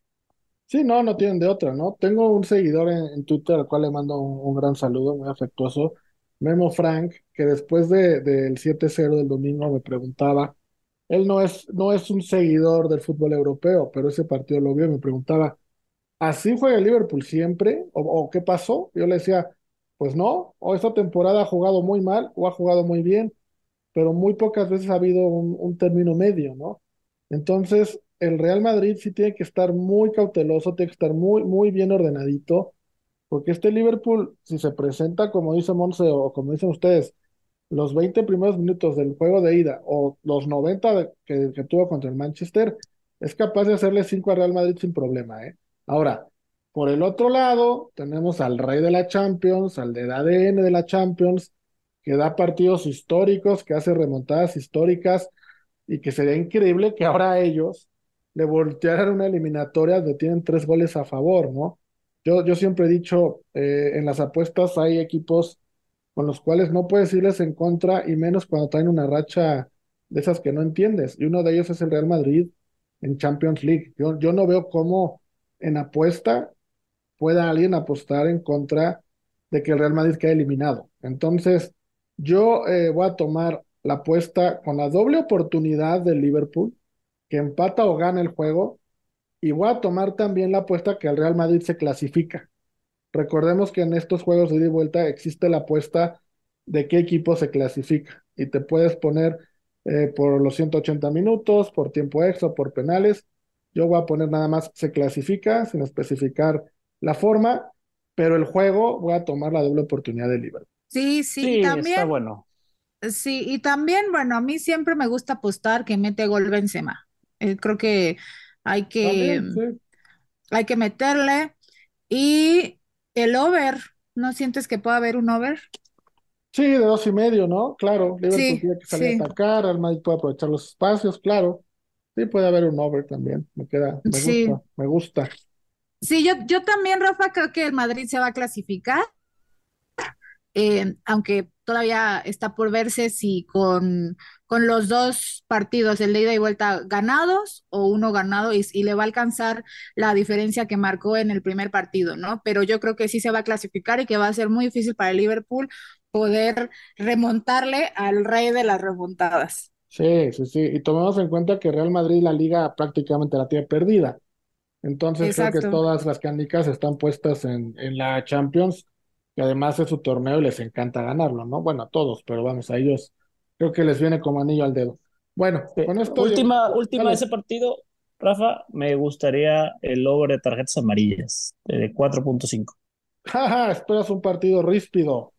Speaker 1: Sí, no, no tienen de otra, ¿no? Tengo un seguidor en, Twitter al cual le mando un, gran saludo, muy afectuoso, Memo Frank, que después de, del 7-0 del domingo me preguntaba, él no es, no es un seguidor del fútbol europeo, pero ese partido lo vio y me preguntaba, ¿así fue el Liverpool siempre? ¿O, o qué pasó? Yo le decía, pues no, o esta temporada ha jugado muy mal o ha jugado muy bien, pero muy pocas veces ha habido un, término medio, ¿no? Entonces, el Real Madrid sí tiene que estar muy cauteloso, tiene que estar muy, muy bien ordenadito, porque este Liverpool, si se presenta, como dice Monse o como dicen ustedes, los 20 primeros minutos del juego de ida o los 90 que, tuvo contra el Manchester, es capaz de hacerle 5 a Real Madrid sin problema, ¿eh? Ahora, por el otro lado, tenemos al rey de la Champions, al del ADN de la Champions, que da partidos históricos, que hace remontadas históricas y que sería increíble que ahora ellos le voltearan una eliminatoria donde tienen tres goles a favor, ¿no? Yo, yo siempre he dicho, eh, en las apuestas hay equipos con los cuales no puedes irles en contra y menos cuando traen una racha de esas que no entiendes. Y uno de ellos es el Real Madrid en Champions League. Yo, yo no veo cómo en apuesta pueda alguien apostar en contra de que el Real Madrid quede eliminado. Entonces, yo eh, voy a tomar la apuesta con la doble oportunidad del Liverpool, que empata o gana el juego, y voy a tomar también la apuesta que el Real Madrid se clasifica. Recordemos que en estos juegos de ida y vuelta existe la apuesta de qué equipo se clasifica y te puedes poner eh, por los 180 minutos, por tiempo extra, por penales. Yo voy a poner nada más se clasifica sin especificar la forma, pero el juego voy a tomar la doble oportunidad de Liverpool.
Speaker 2: Sí, sí, también.
Speaker 3: Está bueno.
Speaker 2: Sí, y también, bueno, a mí siempre me gusta apostar que mete gol Benzema. Eh, creo que hay que, hay que meterle. Y el over, ¿no sientes que puede haber un over?
Speaker 1: Sí, de dos y medio, ¿no? Claro, Liverpool tiene que salir a atacar, el Madrid puede aprovechar los espacios, claro. Sí, puede haber un over también. Me queda, me gusta, me gusta.
Speaker 2: Sí, yo, yo también, Rafa, creo que el Madrid se va a clasificar, eh, aunque todavía está por verse si con, con los dos partidos, el de ida y vuelta ganados o uno ganado, y, y, le va a alcanzar la diferencia que marcó en el primer partido, ¿no? Pero yo creo que sí se va a clasificar y que va a ser muy difícil para el Liverpool poder remontarle al rey de las remontadas.
Speaker 1: Sí, sí, sí. Y tomemos en cuenta que Real Madrid la liga prácticamente la tiene perdida. Entonces creo que todas las canicas están puestas en, en la Champions, que además es su torneo y les encanta ganarlo, ¿no? Bueno, a todos, pero vamos, a ellos creo que les viene como anillo al dedo. Bueno, con esto.
Speaker 3: Última, última de ese partido, Rafa, me gustaría el over de tarjetas amarillas, de 4.5. [LAUGHS]
Speaker 1: Jaja, esperas un partido ríspido.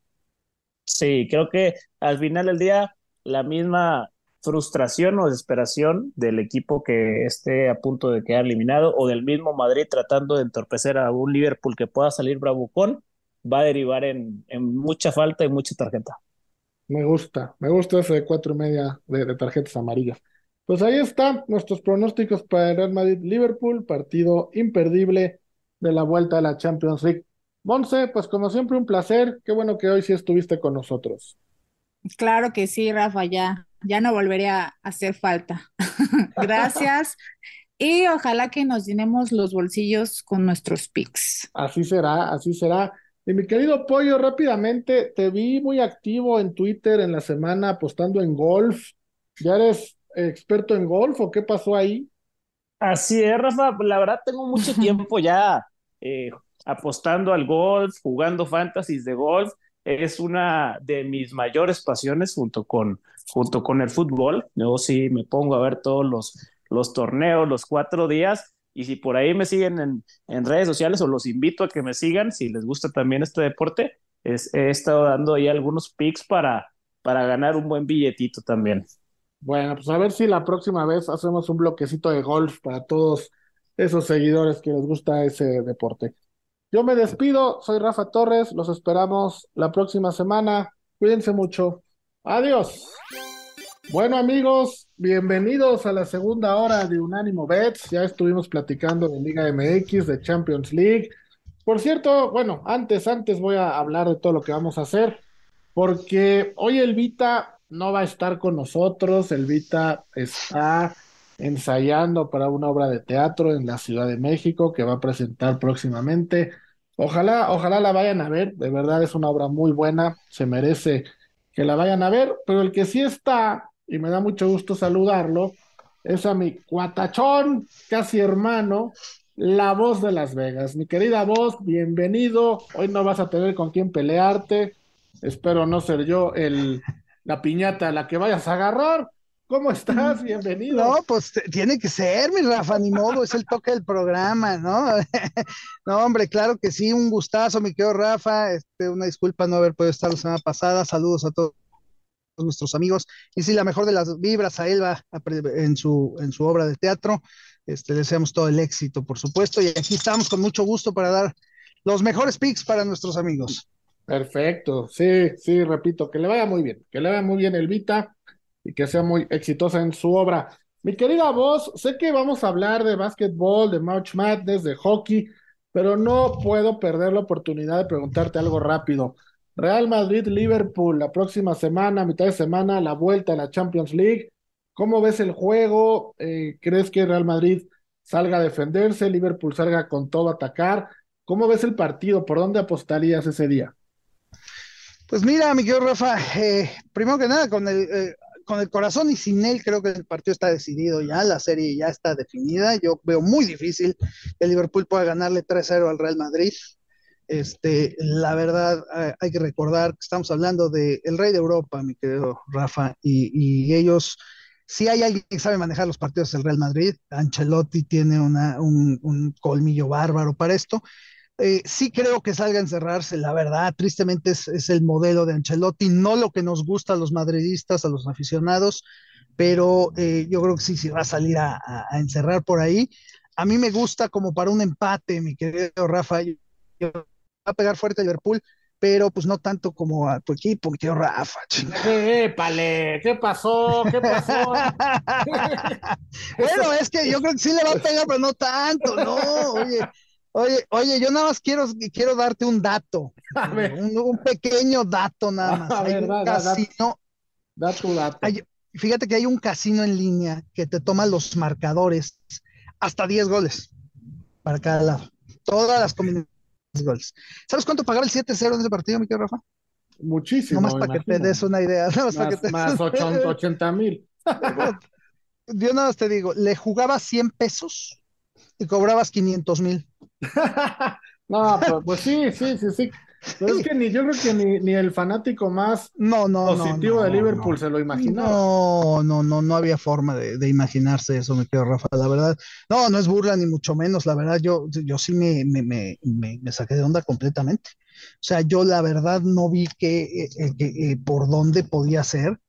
Speaker 3: Sí, creo que al final del día, la misma frustración o desesperación del equipo que esté a punto de quedar eliminado o del mismo Madrid tratando de entorpecer a un Liverpool que pueda salir bravucón, va a derivar en, en mucha falta y mucha tarjeta.
Speaker 1: Me gusta, me gusta ese de cuatro y media de, tarjetas amarillas. Pues ahí están nuestros pronósticos para el Real Madrid-Liverpool, partido imperdible de la vuelta a la Champions League. Monse, pues como siempre un placer, qué bueno que hoy sí estuviste con nosotros.
Speaker 2: Claro que sí, Rafa, ya ya no volvería a hacer falta. [LAUGHS] Gracias. y ojalá que nos llenemos los bolsillos con nuestros pics.
Speaker 1: Así será, así será. Y mi querido Pollo, rápidamente, te vi muy activo en Twitter en la semana apostando en golf. ¿Ya eres experto en golf o qué pasó ahí?
Speaker 3: Así es, Rafa. La verdad, tengo mucho [LAUGHS] tiempo ya eh, apostando al golf, jugando fantasies de golf es una de mis mayores pasiones junto con, junto con el fútbol. Yo sí me pongo a ver todos los, los torneos, los cuatro días. Y si por ahí me siguen en, en redes sociales o los invito a que me sigan, si les gusta también este deporte, he estado dando ahí algunos picks para, para ganar un buen billetito también.
Speaker 1: Bueno, pues a ver si la próxima vez hacemos un bloquecito de golf para todos esos seguidores que les gusta ese deporte. Yo me despido, soy Rafa Torres, los esperamos la próxima semana. Cuídense mucho. Adiós. Bueno amigos, bienvenidos a la segunda hora de Unánimo Bets. Ya estuvimos platicando de Liga MX, de Champions League. Por cierto, bueno, antes, antes voy a hablar de todo lo que vamos a hacer, porque hoy el Vita no va a estar con nosotros. El Vita está ensayando para una obra de teatro en la Ciudad de México que va a presentar próximamente. Ojalá, ojalá la vayan a ver. De verdad es una obra muy buena. Se merece que la vayan a ver. Pero el que sí está y me da mucho gusto saludarlo, es a mi cuatachón, casi hermano, la voz de Las Vegas. Mi querida voz, bienvenido. Hoy no vas a tener con quién pelearte. Espero no ser yo el, la piñata a la que vayas a agarrar. ¿Cómo estás? Bienvenido.
Speaker 4: No, pues tiene que ser, mi Rafa, ni modo, es el toque del programa, ¿no? [LAUGHS] no, hombre, claro que sí, un gustazo, mi querido Rafa. Este, una disculpa no haber podido estar la semana pasada. Saludos a todos nuestros amigos. Y sí, la mejor de las vibras a Elba en su, en su obra de teatro. Este, deseamos todo el éxito, por supuesto. Y aquí estamos con mucho gusto para dar los mejores picks para nuestros amigos.
Speaker 1: Perfecto, sí, sí, repito, que le vaya muy bien, que le vaya muy bien Elvita y que sea muy exitosa en su obra. Mi querida voz, sé que vamos a hablar de básquetbol, de March Madness, de hockey, pero no puedo perder la oportunidad de preguntarte algo rápido. Real Madrid-Liverpool la próxima semana, mitad de semana, la vuelta a la Champions League. ¿Cómo ves el juego? Eh, ¿Crees que Real Madrid salga a defenderse, Liverpool salga con todo a atacar? ¿Cómo ves el partido? ¿Por dónde apostarías ese día?
Speaker 4: Pues mira, mi querido Rafa, eh, primero que nada, con el, eh, con el corazón y sin él, creo que el partido está decidido ya, la serie ya está definida. Yo veo muy difícil que Liverpool pueda ganarle 3-0 al Real Madrid. Este, la verdad, eh, hay que recordar que estamos hablando del el rey de Europa, mi querido Rafa, y, ellos, si hay alguien que sabe manejar los partidos del Real Madrid, Ancelotti tiene una, un, colmillo bárbaro para esto. Eh, sí creo que salga a encerrarse, la verdad, tristemente es, el modelo de Ancelotti, no lo que nos gusta a los madridistas, a los aficionados, pero eh, yo creo que sí, sí va a salir a, a, encerrar por ahí. A mí me gusta como para un empate, mi querido Rafa a pegar fuerte a Liverpool, pero pues no tanto como a tu equipo, mi tío Rafa.
Speaker 1: ¡Épale! ¿Qué pasó? ¿Qué pasó? [LAUGHS]
Speaker 4: bueno, es que yo creo que sí le va a pegar, pero no tanto, no, oye. Oye, oye, yo nada más quiero, quiero darte un dato, un, pequeño dato nada más. hay un casino.
Speaker 1: dato, dato.
Speaker 4: fíjate que hay un casino en línea que te toma los marcadores hasta 10 goles para cada lado. Todas las combinaciones goles. ¿Sabes cuánto pagaba el 7-0 en ese partido, mi querido Rafa?
Speaker 1: Muchísimo.
Speaker 4: No [LAUGHS] más para que te des una idea. más,
Speaker 1: para que te... más 80 mil. [LAUGHS]
Speaker 4: Yo nada más te digo, le jugabas 100 pesos y cobrabas 500 mil. [LAUGHS]
Speaker 1: no, pues, pues sí, sí, sí, sí. Pero es que ni, yo creo que ni, ni el fanático más
Speaker 4: no, no,
Speaker 1: positivo de Liverpool se lo imaginaba.
Speaker 4: No, no, no, no había forma de, de, imaginarse eso, me quedo Rafa, la verdad. No, no es burla ni mucho menos, la verdad, yo, yo sí me, me, me, me saqué de onda completamente. O sea, yo la verdad no vi que, eh, eh, eh, por dónde podía ser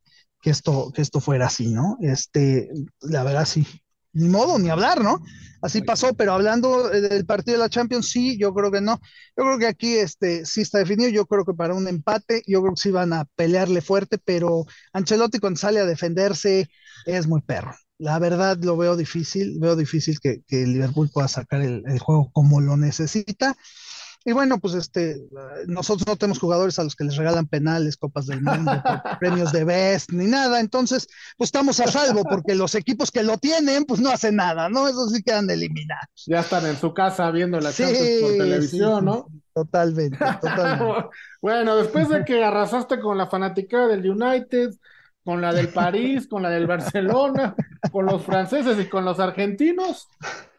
Speaker 4: que esto, que esto fuera así, ¿no? Este, la verdad sí, ni modo, ni hablar, ¿no? Así pasó, pero hablando del partido de la Champions, sí, yo creo que no. Yo creo que aquí este, sí está definido, yo creo que para un empate, yo creo que sí van a pelearle fuerte, pero Ancelotti cuando sale a defenderse es muy perro. La verdad lo veo difícil, veo difícil que, que Liverpool pueda sacar el, el juego como lo necesita. Y bueno, pues este, nosotros no tenemos jugadores a los que les regalan penales, copas del mundo, [LAUGHS] premios de best, ni nada. Entonces, pues estamos a salvo, porque los equipos que lo tienen, pues no hacen nada, ¿no? Esos sí quedan eliminados.
Speaker 1: Ya están en su casa viendo la Champions por televisión, ¿no?
Speaker 4: Totalmente, totalmente. [LAUGHS]
Speaker 1: bueno, después de que arrasaste con la fanática del United, con la del París, con la del Barcelona, con los franceses y con los argentinos,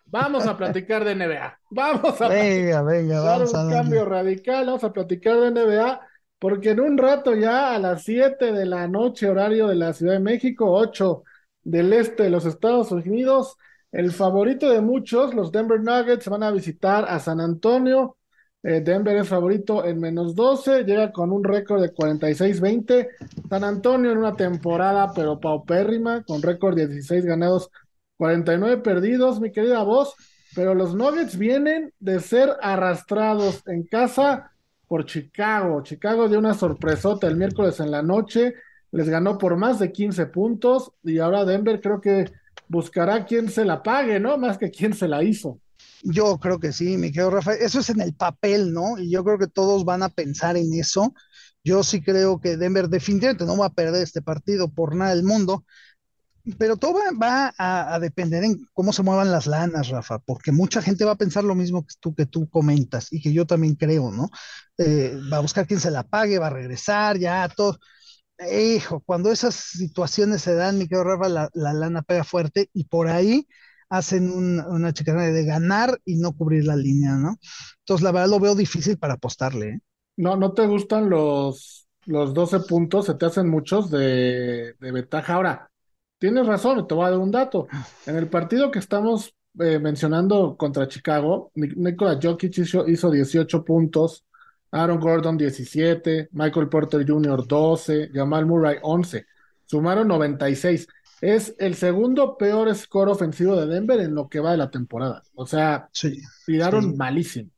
Speaker 1: Vamos a platicar de NBA. Vamos a
Speaker 4: venga, venga,
Speaker 1: dar un cambio radical. Vamos a platicar de NBA porque en un rato ya a las 7 de la noche horario de la Ciudad de México, 8 del este de los Estados Unidos, el favorito de muchos, los Denver Nuggets, van a visitar a San Antonio. Eh, Denver es favorito en menos 12, llega con un récord de 46-20. San Antonio en una temporada, pero paupérrima, con récord de 16 ganados, 49 perdidos, mi querida voz. Pero los Nuggets vienen de ser arrastrados en casa por Chicago. Chicago dio una sorpresota el miércoles en la noche, les ganó por más de 15 puntos y ahora Denver creo que buscará quien se la pague, ¿no? Más que quien se la hizo.
Speaker 4: Yo creo que sí, mi querido Rafael. Eso es en el papel, ¿no? Y yo creo que todos van a pensar en eso. Yo sí creo que Denver definitivamente no va a perder este partido por nada del mundo. Pero todo va, a, depender en cómo se muevan las lanas, Rafa, porque mucha gente va a pensar lo mismo que tú, que tú comentas y que yo también creo, ¿no? Eh, va a buscar quien se la pague, va a regresar, ya, todo. Hijo, cuando esas situaciones se dan, mi querido Rafa, la, la lana pega fuerte y por ahí hacen una chicana de ganar y no cubrir la línea, ¿no? Entonces, la verdad lo veo difícil para apostarle. ¿eh?
Speaker 1: No, ¿no te gustan los, los 12 puntos? Se te hacen muchos de, ventaja. Ahora, tienes razón, te voy a dar un dato. En el partido que estamos eh, mencionando contra Chicago, Nikola Jokic hizo, hizo 18 puntos, Aaron Gordon 17, Michael Porter Jr. 12, Jamal Murray 11. Sumaron 96 es el segundo peor score ofensivo de Denver en lo que va de la temporada. O sea,
Speaker 4: sí,
Speaker 1: tiraron malísimo.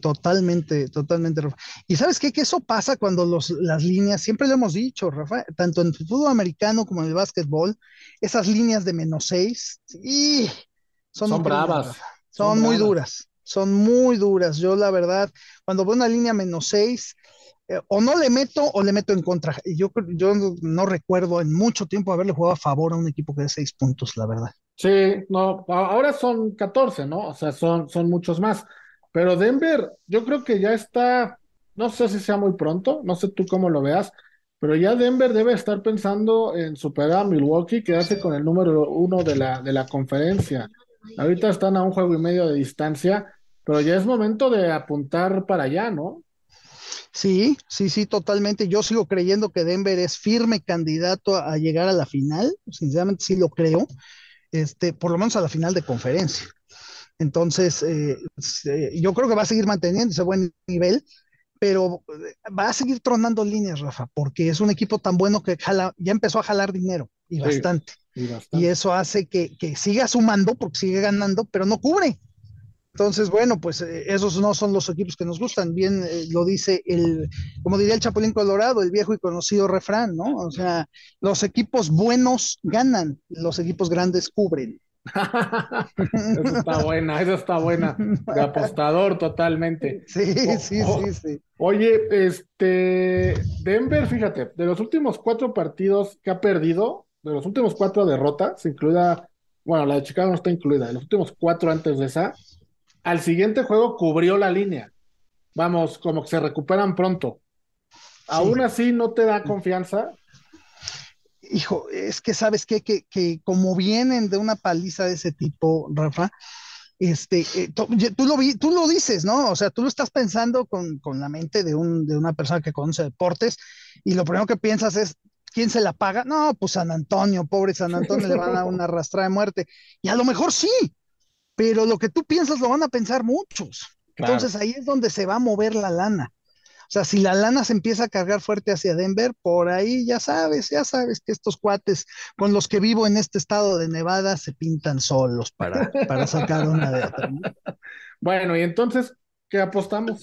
Speaker 4: Totalmente, totalmente, Rafa. Y sabes qué? Que eso pasa cuando los, las líneas, siempre lo hemos dicho, Rafa, tanto en el fútbol americano como en el básquetbol, esas líneas de menos seis, y
Speaker 1: son, bravas.
Speaker 4: Son, muy duras, son muy duras. Yo, la verdad, cuando veo una línea menos seis, eh, o no le meto o le meto en contra. Yo, yo no recuerdo en mucho tiempo haberle jugado a favor a un equipo que de seis puntos, la verdad.
Speaker 1: Sí, no, ahora son 14, ¿no? O sea, son, son muchos más. Pero Denver, yo creo que ya está, no sé si sea muy pronto, no sé tú cómo lo veas, pero ya Denver debe estar pensando en superar a Milwaukee, quedarse con el número uno de la, de la conferencia. Ahorita están a un juego y medio de distancia, pero ya es momento de apuntar para allá, ¿no?
Speaker 4: Sí, sí, sí, totalmente. Yo sigo creyendo que Denver es firme candidato a, llegar a la final. Sinceramente sí lo creo. Este, por lo menos a la final de conferencia. Entonces, eh, yo creo que va a seguir manteniendo ese buen nivel, pero eh, va a seguir tronando líneas, Rafa, porque es un equipo tan bueno que jala, ya empezó a jalar dinero y, bastante. y eso hace que, que siga sumando porque sigue ganando, pero no cubre. Entonces, bueno, pues eh, esos no son los equipos que nos gustan. Bien eh, lo dice el, como diría el Chapulín Colorado, el viejo y conocido refrán, ¿no? O sea, los equipos buenos ganan, los equipos grandes cubren. [LAUGHS]
Speaker 1: eso está buena, eso está buena. De apostador totalmente.
Speaker 4: Sí, sí, sí, sí.
Speaker 1: Oye, este, Denver, fíjate, de los últimos cuatro partidos que ha perdido, de los últimos cuatro derrotas, incluida, bueno, la de Chicago no está incluida, de los últimos cuatro antes de esa, al siguiente juego cubrió la línea. Vamos, como que se recuperan pronto. Aún así, ¿no te da confianza?
Speaker 4: Hijo, es que sabes qué? que, que como vienen de una paliza de ese tipo, Rafa, este, eh, tú, lo vi, tú lo dices, ¿no? O sea, tú lo estás pensando con, con la mente de, un, de una persona que conoce deportes y lo primero que piensas es, ¿quién se la paga? No, pues San Antonio, pobre San Antonio, le van a dar una arrastrada de muerte. Y a lo mejor sí, pero lo que tú piensas lo van a pensar muchos. Entonces ahí es donde se va a mover la lana. O sea, si la lana se empieza a cargar fuerte hacia Denver, por ahí ya sabes, ya sabes que estos cuates con los que vivo en este estado de Nevada se pintan solos para, para sacar una de otra. [LAUGHS]
Speaker 1: Bueno, y entonces, ¿qué apostamos?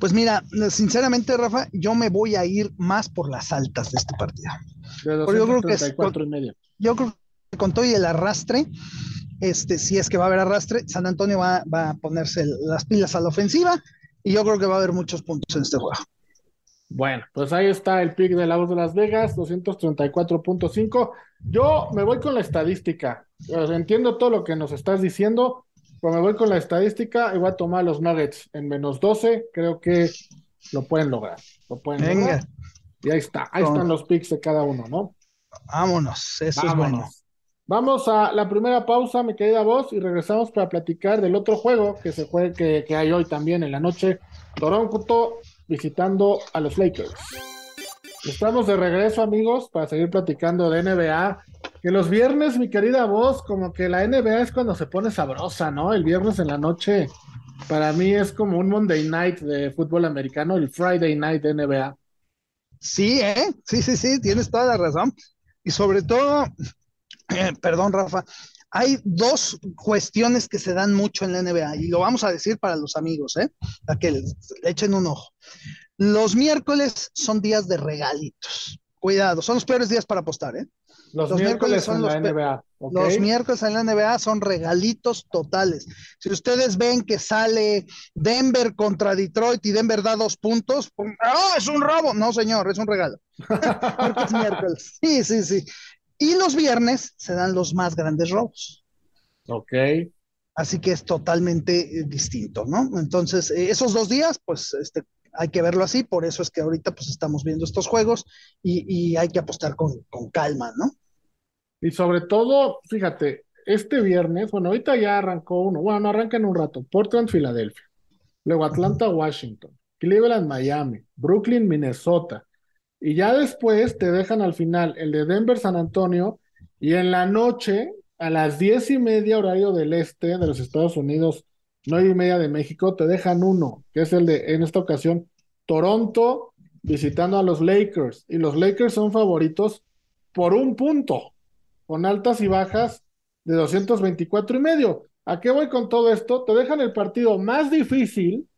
Speaker 4: Pues mira, sinceramente, Rafa, yo me voy a ir más por las altas de este partido.
Speaker 1: yo creo que es con, y medio.
Speaker 4: Yo creo que con todo y el arrastre, este, si es que va a haber arrastre, San Antonio va, a ponerse las pilas a la ofensiva y yo creo que va a haber muchos puntos en este juego.
Speaker 1: Bueno, pues ahí está el pick de la voz de Las Vegas, 234.5. Yo me voy con la estadística. entiendo todo lo que nos estás diciendo, pero me voy con la estadística y voy a tomar los Nuggets en menos 12. Creo que lo pueden lograr. Lo pueden Venga. Y ahí está, ahí están los picks de cada uno, ¿no?
Speaker 4: Vámonos, eso es bueno.
Speaker 1: Vamos a la primera pausa, mi querida voz, y regresamos para platicar del otro juego que se juega, que, hay hoy también en la noche. Toronto visitando a los Lakers. Estamos de regreso, amigos, para seguir platicando de NBA. Que los viernes, mi querida voz, como que la NBA es cuando se pone sabrosa, ¿no? El viernes en la noche Para mí es como un Monday night de fútbol americano, el Friday night de NBA.
Speaker 4: Sí, ¿eh? Sí, sí, sí, tienes toda la razón. Y sobre todo, [CLEARS THROAT] perdón, Rafa, hay dos cuestiones que se dan mucho en la NBA y lo vamos a decir para los amigos, ¿eh? Para que le echen un ojo. Los miércoles son días de regalitos. Cuidado, son los peores días para apostar, ¿eh?
Speaker 1: Los, miércoles, son los NBA.
Speaker 4: Los miércoles en la NBA son regalitos totales. Si ustedes ven que sale Denver contra Detroit y Denver da dos puntos, ¡oh, es un robo! No, señor, es un regalo. [LAUGHS] miércoles. Sí, sí, sí. Y los viernes se dan los más grandes robos.
Speaker 1: Ok.
Speaker 4: Así que es totalmente eh, distinto, ¿no? Entonces, eh, esos dos días, pues este, hay que verlo así, por eso es que ahorita pues estamos viendo estos juegos y, hay que apostar con, calma, ¿no?
Speaker 1: Y sobre todo, fíjate, este viernes, bueno, ahorita ya arrancó uno, bueno, no arranca en un rato, Portland, Filadelfia, luego Atlanta, Washington, Cleveland, Miami, Brooklyn, Minnesota, y ya después te dejan al final el de Denver, San Antonio, y en la noche, a las diez y media horario del este de los Estados Unidos, nueve y media de México, te dejan uno, que es el de, en esta ocasión, Toronto visitando a los Lakers. Y los Lakers son favoritos por un punto, con altas y bajas de 224 y medio. ¿A qué voy con todo esto? Te dejan el partido más difícil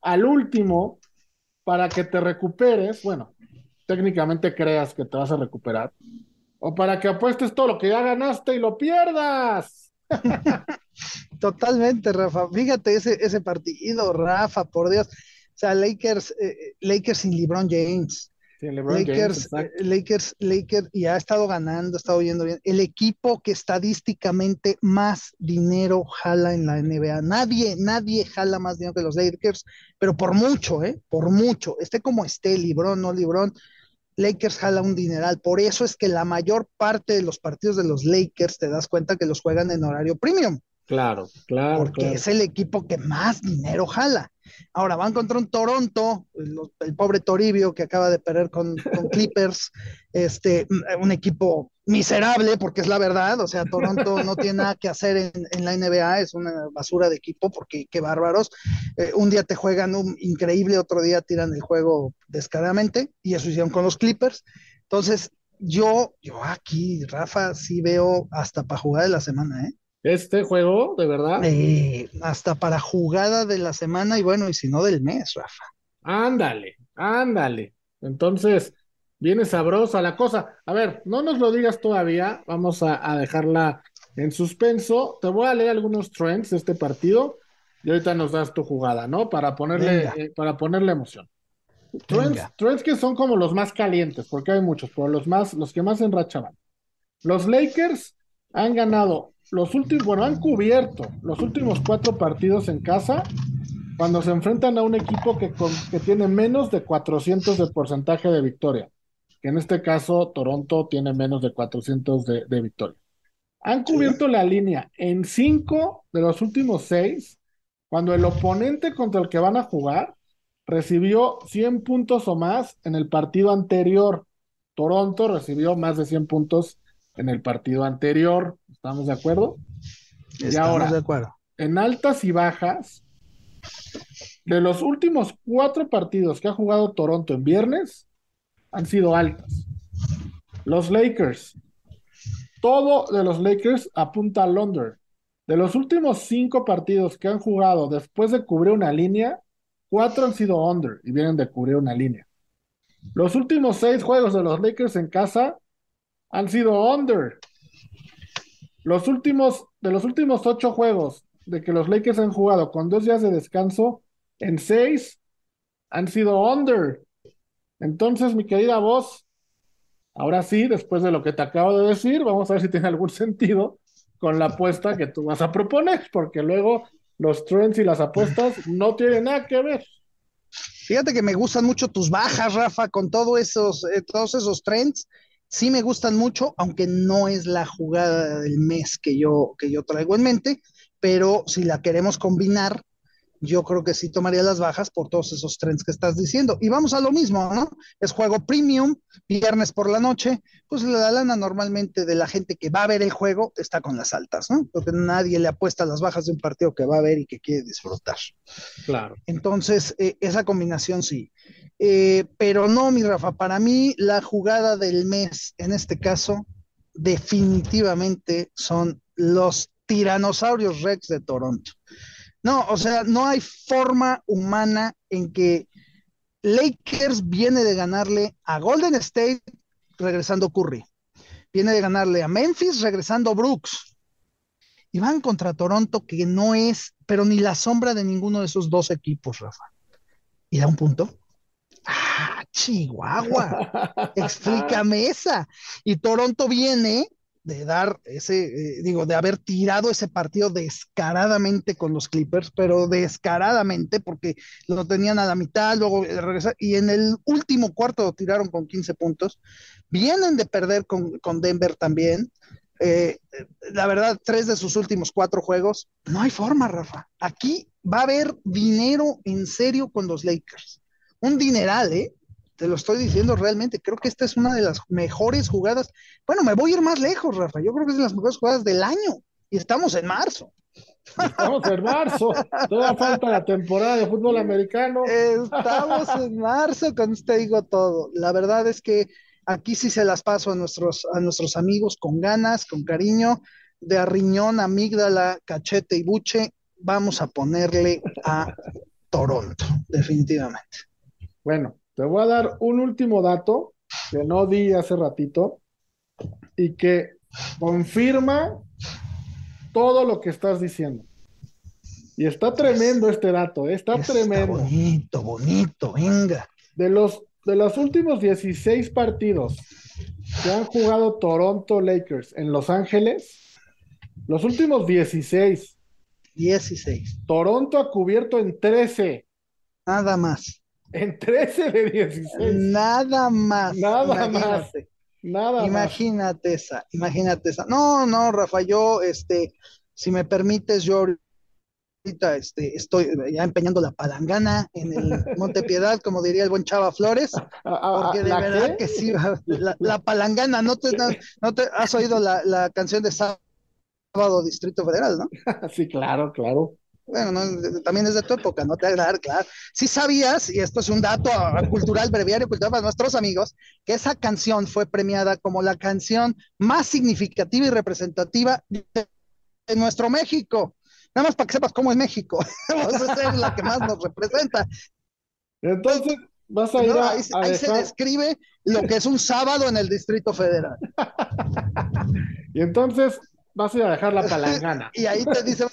Speaker 1: al último para que te recuperes. Bueno, técnicamente creas que te vas a recuperar. O para que apuestes todo lo que ya ganaste y lo pierdas. [LAUGHS]
Speaker 4: Totalmente, Rafa. Fíjate ese, ese partido, Rafa, por Dios. O sea, Lakers, eh, Lakers sin LeBron James. Lakers, eh, Lakers, Lakers, y ha estado ganando, ha estado yendo bien. El equipo que estadísticamente más dinero jala en la NBA. Nadie, nadie jala más dinero que los Lakers, pero por mucho, ¿eh? Por mucho. Esté como esté, LeBron, no LeBron. Lakers jala un dineral. Por eso es que la mayor parte de los partidos de los Lakers te das cuenta que los juegan en horario premium.
Speaker 1: Claro, claro.
Speaker 4: Porque es el equipo que más dinero jala. Ahora van contra un Toronto, el, pobre Toribio que acaba de perder con, [LAUGHS] Clippers, este, un equipo miserable, porque es la verdad, o sea, Toronto no tiene nada que hacer en, la NBA, es una basura de equipo, porque qué bárbaros. Eh, un día te juegan un increíble, otro día tiran el juego descaradamente, y eso hicieron con los Clippers. Entonces, yo, yo aquí, Rafa, sí veo hasta para jugar de la semana, ¿eh?
Speaker 1: Este juego, de verdad.
Speaker 4: Eh, hasta para jugada de la semana y bueno, y si no del mes, Rafa.
Speaker 1: Ándale, ándale. Entonces, viene sabrosa la cosa. A ver, no nos lo digas todavía, vamos a, dejarla en suspenso. Te voy a leer algunos trends de este partido y ahorita nos das tu jugada, ¿no? Para ponerle, eh, para ponerle emoción. Trends, trends, que son como los más calientes, porque hay muchos, pero los más, los que más enrachaban. Los Lakers han ganado los últimos, bueno, han cubierto los últimos cuatro partidos en casa cuando se enfrentan a un equipo que, que tiene menos de 400 de porcentaje de victoria, que en este caso Toronto tiene menos de 400 de, de victoria. Han cubierto la línea en cinco de los últimos seis, cuando el oponente contra el que van a jugar recibió 100 puntos o más en el partido anterior. Toronto recibió más de 100 puntos en el partido anterior. ¿Estamos de acuerdo?
Speaker 4: Estamos y ahora, de acuerdo.
Speaker 1: En altas y bajas, de los últimos cuatro partidos que ha jugado Toronto en viernes, han sido altas. Los Lakers, todo de los Lakers apunta al under. De los últimos cinco partidos que han jugado después de cubrir una línea, cuatro han sido under y vienen de cubrir una línea. Los últimos seis juegos de los Lakers en casa han sido under. Los últimos, de los últimos ocho juegos de que los Lakers han jugado con dos días de descanso, en seis han sido under. Entonces, mi querida voz, ahora sí, después de lo que te acabo de decir, vamos a ver si tiene algún [LAUGHS] sentido con la apuesta que tú vas a proponer, porque luego los trends y las apuestas no tienen nada que ver.
Speaker 4: Fíjate que me gustan mucho tus bajas, Rafa, con todos esos, eh, todos esos trends sí me gustan mucho, aunque no es la jugada del mes que yo, que yo traigo en mente, pero si la queremos combinar, yo creo que sí tomaría las bajas por todos esos trends que estás diciendo. Y vamos a lo mismo, ¿no? Es juego premium, viernes por la noche, pues la lana normalmente de la gente que va a ver el juego está con las altas, ¿no? Porque nadie le apuesta a las bajas de un partido que va a ver y que quiere disfrutar.
Speaker 1: Claro.
Speaker 4: Entonces, eh, esa combinación sí. Eh, pero no, mi Rafa, para mí la jugada del mes en este caso definitivamente son los tiranosaurios Rex de Toronto. No, o sea, no hay forma humana en que Lakers viene de ganarle a Golden State regresando Curry. Viene de ganarle a Memphis regresando Brooks. Y van contra Toronto, que no es, pero ni la sombra de ninguno de esos dos equipos, Rafa. ¿Y da un punto? ¡Ah, Chihuahua! [LAUGHS] Explícame esa. Y Toronto viene de dar ese, eh, digo, de haber tirado ese partido descaradamente con los Clippers, pero descaradamente porque lo tenían a la mitad, luego regresar, y en el último cuarto lo tiraron con 15 puntos. Vienen de perder con, con Denver también. Eh, la verdad, tres de sus últimos cuatro juegos, no hay forma, Rafa. Aquí va a haber dinero en serio con los Lakers. Un dineral, ¿eh? te lo estoy diciendo realmente, creo que esta es una de las mejores jugadas. Bueno, me voy a ir más lejos, Rafa, yo creo que es de las mejores jugadas del año y estamos en marzo.
Speaker 1: Estamos en marzo, toda falta la temporada de fútbol americano.
Speaker 4: Estamos en marzo, con usted digo todo. La verdad es que aquí sí se las paso a nuestros, a nuestros amigos con ganas, con cariño, de arriñón, amígdala, cachete y buche. Vamos a ponerle a Toronto, definitivamente.
Speaker 1: Bueno, te voy a dar un último dato que no di hace ratito y que confirma todo lo que estás diciendo. Y está tremendo este dato, ¿eh? está, tremendo.
Speaker 4: Bonito, bonito, venga.
Speaker 1: De los, de los últimos 16 partidos que han jugado Toronto Lakers en Los Ángeles, los últimos 16.
Speaker 4: 16.
Speaker 1: Toronto ha cubierto en 13.
Speaker 4: Nada más.
Speaker 1: En 13 de 16.
Speaker 4: Nada más.
Speaker 1: Nada más. Nada
Speaker 4: imagínate esa, imagínate esa. No, no, Rafa, yo, este, si me permites, yo ahorita este, estoy ya empeñando la palangana en el [LAUGHS] Monte Piedad, como diría el buen Chava Flores, ah, ah, ah, porque de verdad que sí, la, palangana, ¿no te, no, te has oído la, la canción de Sábado Distrito Federal, no? [LAUGHS]
Speaker 1: sí, claro, claro.
Speaker 4: Bueno, también es de tu época, no te agradar, claro. Si sabías, y esto es un dato [LAUGHS] cultural, breviario cultural para nuestros amigos, que esa canción fue premiada como la canción más significativa y representativa de, nuestro México. Nada más para que sepas cómo es México. [LAUGHS] es la que más nos representa.
Speaker 1: Entonces, vas a ir a,
Speaker 4: ahí, se describe lo que es un sábado en el Distrito Federal. [LAUGHS]
Speaker 1: y entonces, vas a ir a dejar la palangana.
Speaker 4: y ahí te dice,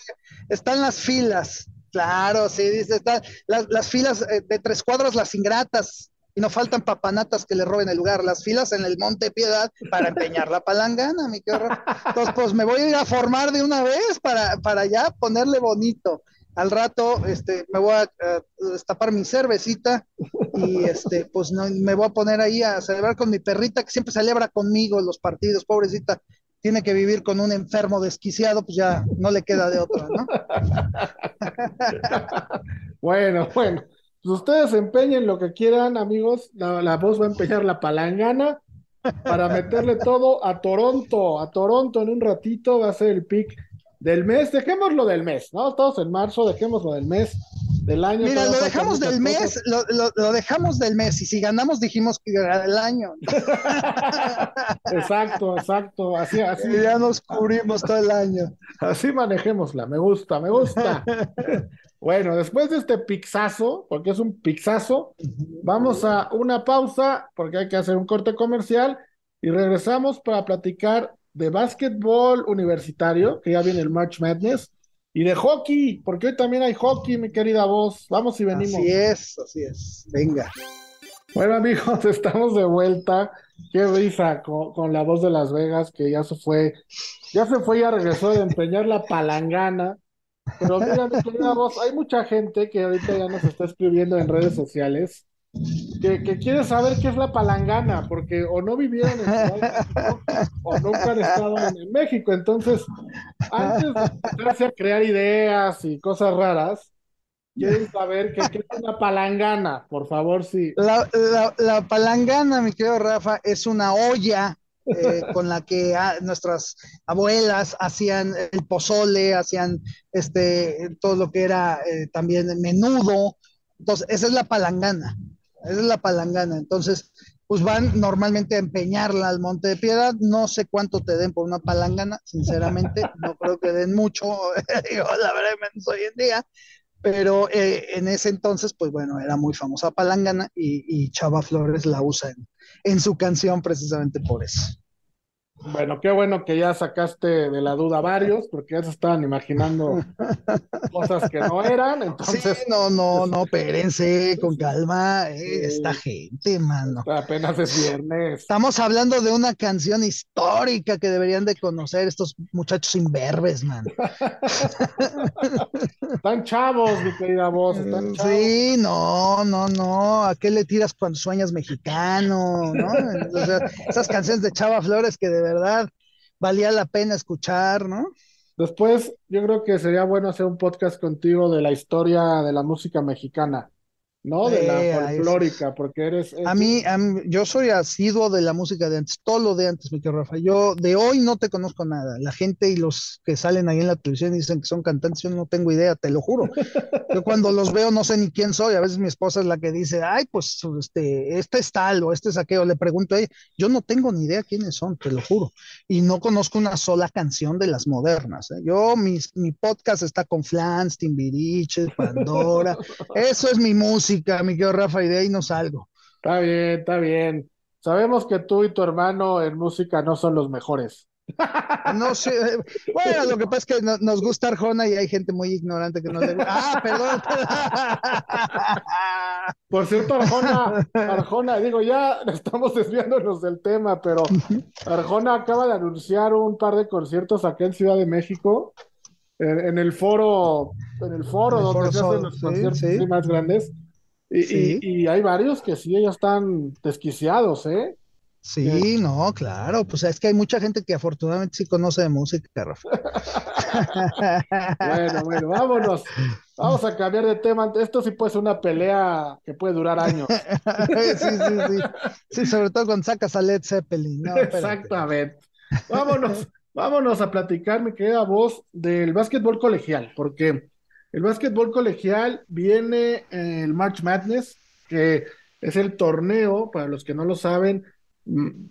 Speaker 4: están las filas. Claro, sí, dice, están las, filas eh, de tres cuadras, las ingratas, y no faltan papanatas que le roben el lugar, las filas en el Monte Piedad para empeñar la palangana, mi querido. Entonces, pues me voy a ir a formar de una vez para, para ya ponerle bonito. Al rato, este, me voy a destapar mi cervecita y este, pues no, me voy a poner ahí a celebrar con mi perrita que siempre celebra conmigo los partidos, pobrecita tiene que vivir con un enfermo desquiciado, pues ya no le queda de otra, ¿no? [LAUGHS]
Speaker 1: bueno, bueno. Pues ustedes empeñen lo que quieran, amigos. La, voz va a empeñar la palangana para meterle todo a Toronto. A Toronto en un ratito va a ser el pick del mes. Dejémoslo del mes, ¿no? Todos en marzo, dejémoslo del mes del año.
Speaker 4: Mira, lo dejamos del mes, lo, dejamos del mes, y si ganamos dijimos que era del año. [LAUGHS]
Speaker 1: exacto, exacto, así, así.
Speaker 4: ya nos cubrimos todo el año.
Speaker 1: Así manejémosla, me gusta, me gusta. [LAUGHS] bueno, después de este pixazo, porque es un pixazo, vamos a una pausa, porque hay que hacer un corte comercial, y regresamos para platicar de básquetbol universitario, que ya viene el March Madness, y de hockey, porque hoy también hay hockey, mi querida voz. Vamos y venimos.
Speaker 4: Así es, así es. Venga.
Speaker 1: Bueno, amigos, [LAUGHS] estamos de vuelta. Qué risa con, la voz de Las Vegas, que ya se fue, ya se fue, ya regresó de empeñar la palangana. Pero mira, mi querida voz, hay mucha gente que ahorita ya nos está escribiendo en redes sociales que, quiere saber qué es la palangana, porque o no vivieron en México o nunca han estado en, México. Entonces, antes de a crear ideas y cosas raras, quieren saber qué es una palangana, por favor, sí.
Speaker 4: La, la, palangana, mi querido Rafa, es una olla eh, [LAUGHS] con la que ah, nuestras abuelas hacían el pozole, hacían este, todo lo que era eh, también menudo. Entonces, esa es la palangana. Esa es la palangana. Entonces, pues van normalmente a empeñarla al Monte de Piedad. No sé cuánto te den por una palangana, sinceramente, no creo que den mucho, [LAUGHS] digo, la verdad, hoy en día, pero eh, en ese entonces, pues bueno, era muy famosa palangana y, Chava Flores la usa en, en su canción precisamente por eso.
Speaker 1: Bueno, qué bueno que ya sacaste de la duda varios, porque ya se estaban imaginando [LAUGHS] cosas que no eran, entonces...
Speaker 4: Sí, no, no, no, espérense, con calma, eh, esta gente, mano.
Speaker 1: Apenas es viernes.
Speaker 4: Estamos hablando de una canción histórica que deberían de conocer estos muchachos imberbes, man. [LAUGHS]
Speaker 1: están chavos, mi querida voz, están chavos.
Speaker 4: Sí, no, no, no, ¿a qué le tiras cuando sueñas mexicano? ¿no? esas canciones de Chava Flores que de verdad valía la pena escuchar, ¿no?
Speaker 1: Después, yo creo que sería bueno hacer un podcast contigo de la historia de la música mexicana. ¿No? De la folclórica, porque eres,
Speaker 4: A mí, yo soy asiduo de la música de antes, todo lo de antes, mi querido Rafa. Yo de hoy no te conozco nada. La gente y los que salen ahí en la televisión dicen que son cantantes, yo no tengo idea, te lo juro. [LAUGHS] Yo cuando los veo no sé ni quién soy. A veces mi esposa es la que dice, ay, pues este, este es tal o este es aquello. Le pregunto a ella, yo no tengo ni idea quiénes son, te lo juro. Y no conozco una sola canción de las modernas. ¿eh? Yo, mi, mi podcast está con Flans, Timbiriche, Pandora. [LAUGHS] Eso es mi música mi querido Rafa, y de ahí no salgo.
Speaker 1: Está bien, está bien. Sabemos que tú y tu hermano en música no son los mejores.
Speaker 4: No sé, [LAUGHS] bueno, lo que pasa es que nos gusta Arjona y hay gente muy ignorante que no le gusta. Ah, perdón. [LAUGHS]
Speaker 1: Por cierto, Arjona, Arjona, digo, ya estamos desviándonos del tema, pero Arjona acaba de anunciar un par de conciertos aquí en Ciudad de México, en, el foro, en el foro donde se hacen los conciertos más grandes. Y, hay varios que sí, ya están desquiciados, ¿eh?
Speaker 4: Sí, no, claro, pues es que hay mucha gente que afortunadamente sí conoce de música, Rafa.
Speaker 1: bueno, bueno, vámonos. Vamos a cambiar de tema. Esto sí puede ser una pelea que puede durar años. [LAUGHS]
Speaker 4: sí, sí, sí. Sí, sobre todo cuando sacas a Led Zeppelin.
Speaker 1: Exactamente. Vámonos, vámonos a platicar, mi querida voz, del básquetbol colegial, porque el básquetbol colegial viene el March Madness, que es el torneo, para los que no lo saben,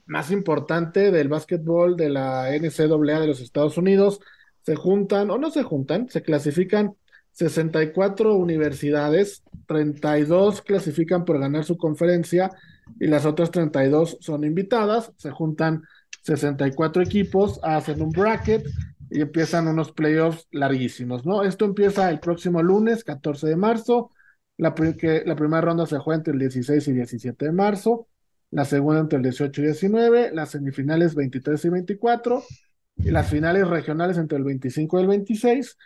Speaker 1: más importante del básquetbol de la NCAA de los Estados Unidos. Se juntan, o no se juntan, se clasifican 64 universidades, 32 clasifican por ganar su conferencia y las otras 32 son invitadas. Se juntan 64 equipos, hacen un bracket y empiezan unos playoffs larguísimos, ¿no? Esto empieza el próximo lunes, 14 de marzo. La, primera ronda se juega entre el 16 y 17 de marzo, la segunda entre el 18 y 19, las semifinales 23 y 24, y las finales regionales entre el 25 y el 26,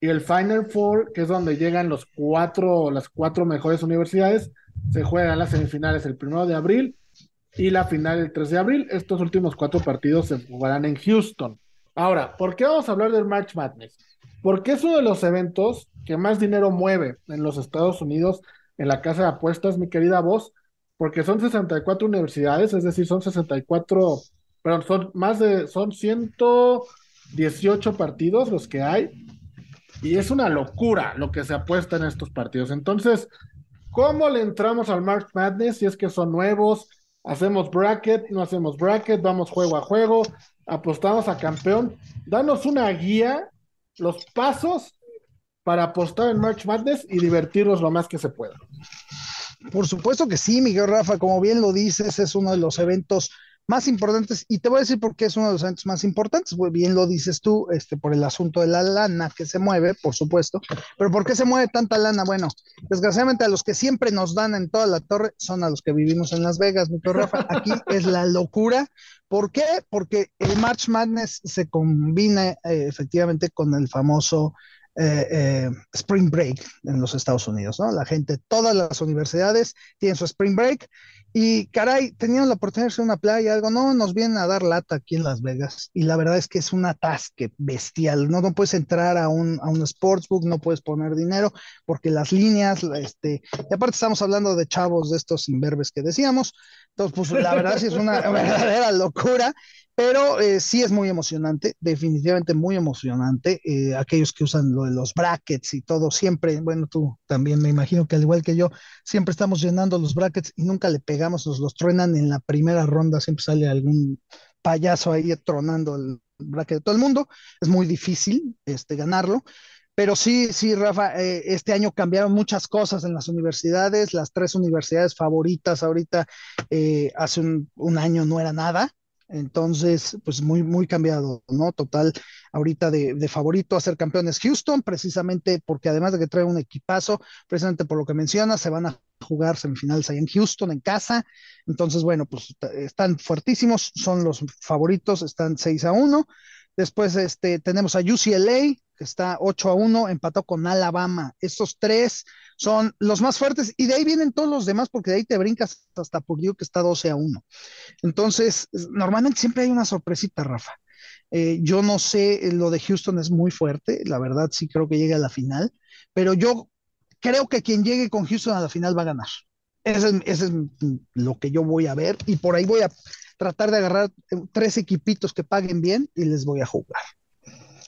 Speaker 1: y el Final Four, que es donde llegan los cuatro, las cuatro mejores universidades, se juegan las semifinales el 1 de abril y la final el 3 de abril. Estos últimos cuatro partidos se jugarán en Houston. Ahora, ¿por qué vamos a hablar del March Madness? Porque es uno de los eventos que más dinero mueve en los Estados Unidos en la casa de apuestas, mi querida voz, porque son 64 universidades, es decir, son 64, perdón, son más de, son 118 partidos los que hay, y es una locura lo que se apuesta en estos partidos. Entonces, ¿cómo le entramos al March Madness si es que son nuevos? ¿Hacemos bracket? ¿No hacemos bracket? ¿Vamos juego a juego? Apostamos a campeón. Danos una guía, los pasos para apostar en March Madness y divertirnos lo más que se pueda.
Speaker 4: Por supuesto que sí, Miguel Rafa, como bien lo dices, es uno de los eventos más importantes, y te voy a decir por qué es uno de los eventos más importantes, bien lo dices tú, este, por el asunto de la lana que se mueve, por supuesto, pero ¿por qué se mueve tanta lana? Bueno, desgraciadamente a los que siempre nos dan en toda la torre son a los que vivimos en Las Vegas, mi Rafa, aquí es la locura, ¿por qué? Porque el March Madness se combina eh, efectivamente con el famoso eh, eh, Spring Break en los Estados Unidos, ¿no? La gente, todas las universidades tienen su Spring Break Y caray, tenían la oportunidad de hacer una playa, algo, no, nos vienen a dar lata aquí en Las Vegas. Y la verdad es que es un atasque bestial. No, no puedes entrar a un, a un sportsbook, no puedes poner dinero, porque las líneas, este, y aparte estamos hablando de chavos de estos imberbes que decíamos. Entonces, pues la verdad sí es una [LAUGHS] verdadera locura. Pero eh, sí es muy emocionante, definitivamente muy emocionante. Eh, aquellos que usan lo de los brackets y todo, siempre, bueno, tú también me imagino que al igual que yo, siempre estamos llenando los brackets y nunca le pegamos, nos los truenan en la primera ronda, siempre sale algún payaso ahí tronando el bracket de todo el mundo. Es muy difícil este, ganarlo. Pero sí, sí, Rafa, eh, este año cambiaron muchas cosas en las universidades. Las tres universidades favoritas ahorita, hace un, un año no era nada entonces, pues muy, muy cambiado, ¿no? Total, ahorita de, favorito a ser campeones Houston, precisamente porque además de que trae un equipazo, precisamente por lo que menciona, se van a jugar semifinales ahí en Houston, en casa. Entonces, bueno, pues están fuertísimos, son los favoritos, están 6 a 1. Después este, tenemos a UCLA, que está 8 a 1, empató con Alabama. Estos tres son los más fuertes y de ahí vienen todos los demás porque de ahí te brincas hasta Purdue que está 12 a 1. Entonces, normalmente siempre hay una sorpresita, Rafa. Eh, yo no sé, lo de Houston es muy fuerte, la verdad sí creo que llegue a la final, pero yo creo que quien llegue con Houston a la final va a ganar. Ese es, ese es lo que yo voy a ver y por ahí voy a tratar de agarrar tres equipitos que paguen bien y les voy a jugar.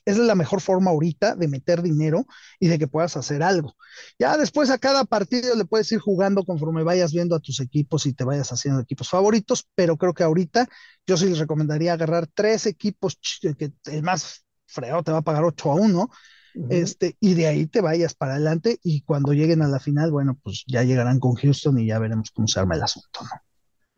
Speaker 4: Esa es la mejor forma ahorita de meter dinero y de que puedas hacer algo. Ya después a cada partido le puedes ir jugando conforme vayas viendo a tus equipos y te vayas haciendo equipos favoritos, pero creo que ahorita yo sí les recomendaría agarrar tres equipos que el más fregado te va a pagar 8 a 1. Este, y de ahí te vayas para adelante y cuando lleguen a la final, bueno, pues ya llegarán con Houston y ya veremos cómo se arma el asunto, ¿no?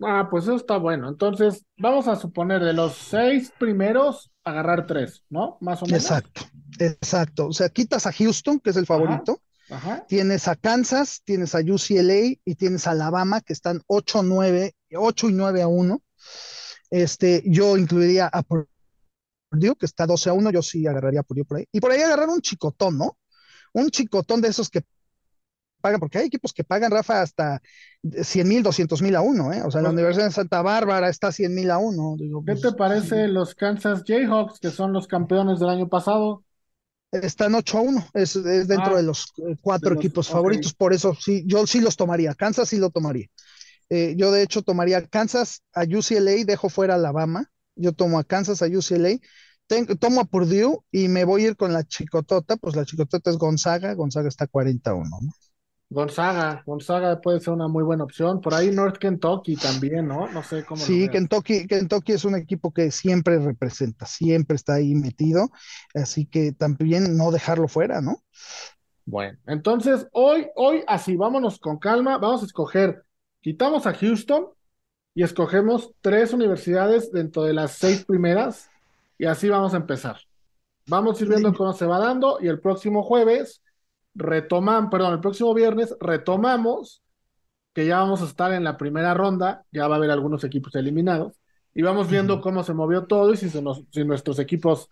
Speaker 1: Ah, pues eso está bueno. Entonces, vamos a suponer de los seis primeros, agarrar tres, ¿no? Más o menos.
Speaker 4: Exacto, exacto. O sea, quitas a Houston, que es el favorito. Ajá, Tienes a Kansas, tienes a UCLA y tienes a Alabama, que están 8, 9, 8 y 9 a 1. Este, yo incluiría a Purdue, que está 12 a 1, yo sí agarraría a Purdue por ahí. Y por ahí agarrar un chicotón, ¿no? Un chicotón de esos que pagan, porque hay equipos que pagan, Rafa, hasta 100 mil, 200 mil a uno, ¿eh? O sea, la Universidad de Santa Bárbara está 100 mil a uno. Digo,
Speaker 1: ¿Qué
Speaker 4: pues,
Speaker 1: te parece los Kansas Jayhawks, que son los campeones del año pasado?
Speaker 4: Están 8 a 1, es, es dentro
Speaker 1: Ah,
Speaker 4: de los eh, cuatro
Speaker 1: de los-
Speaker 4: equipos favoritos, por eso sí, yo sí los tomaría, Kansas sí lo tomaría. Eh, yo de hecho tomaría Kansas a UCLA, dejo fuera Alabama, yo tomo a Kansas a UCLA, tomo a Purdue y me voy a ir con la chicotota, pues la chicotota es Gonzaga, Gonzaga está 40 a 1, ¿no?
Speaker 1: Gonzaga, Gonzaga puede ser una muy buena opción. Por ahí North Kentucky también, ¿no? No sé cómo
Speaker 4: Sí. Kentucky, Kentucky es un equipo que siempre representa, siempre está ahí metido, así que también no dejarlo fuera, ¿no?
Speaker 1: Bueno, entonces hoy, hoy así, vámonos con calma, vamos a escoger, quitamos a Houston y escogemos tres universidades dentro de las seis primeras y así vamos a empezar. Vamos a ir viendo cómo se va dando y el próximo jueves retomamos, perdón, el próximo viernes retomamos que ya vamos a estar en la primera ronda, ya va a haber algunos equipos eliminados y vamos viendo cómo se movió todo y si, se nos- si nuestros equipos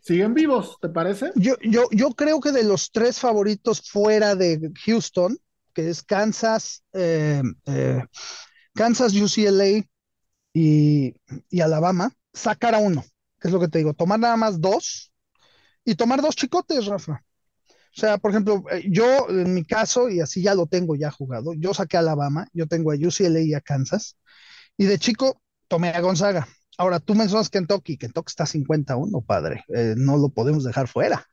Speaker 1: siguen vivos, ¿te parece?
Speaker 4: Yo, yo, yo creo que de los tres favoritos fuera de Houston, que es Kansas, eh, eh, Kansas, UCLA y, y Alabama, sacar a uno, que es lo que te digo, tomar nada más dos y tomar dos chicotes, Rafa. O sea, por ejemplo, eh, yo en mi caso, y así ya lo tengo ya jugado, yo saqué a Alabama, yo tengo a UCLA y a Kansas, y de chico tomé a Gonzaga. Ahora, tú mencionas Kentucky, Kentucky está 51, padre, eh, no lo podemos dejar fuera.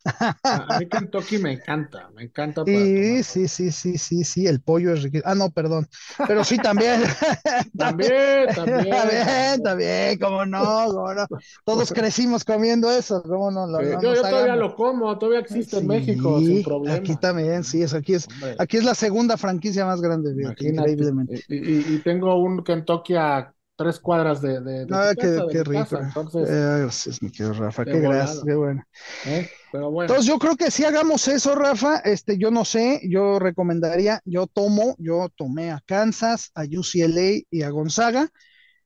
Speaker 1: A, mí Kentucky me encanta, me encanta
Speaker 4: Sí, sí, sí, sí, sí, sí, el pollo es riquísimo. Ah, no, perdón. Pero sí, también. [LAUGHS]
Speaker 1: También, también.
Speaker 4: También, también, cómo no, cómo no. Todos crecimos comiendo eso, cómo no, lo- no
Speaker 1: yo, todavía lo como, todavía existe en México sin problema.
Speaker 4: Aquí también, sí, es, aquí es,
Speaker 1: Hombre,
Speaker 4: aquí es la segunda franquicia más grande,
Speaker 1: imagínate.
Speaker 4: increíblemente.
Speaker 1: Y, y- y tengo un Kentucky a tres cuadras de, de, de tu
Speaker 4: Ah, qué,
Speaker 1: casa, de
Speaker 4: qué rico.
Speaker 1: casa, entonces,
Speaker 4: Eh, gracias, mi querido Rafa, qué gracias, qué bueno.
Speaker 1: ¿eh? Pero bueno,
Speaker 4: Entonces yo creo que si hagamos eso, Rafa, este, yo no sé, yo recomendaría, yo tomo, yo tomé a Kansas, a UCLA y a Gonzaga,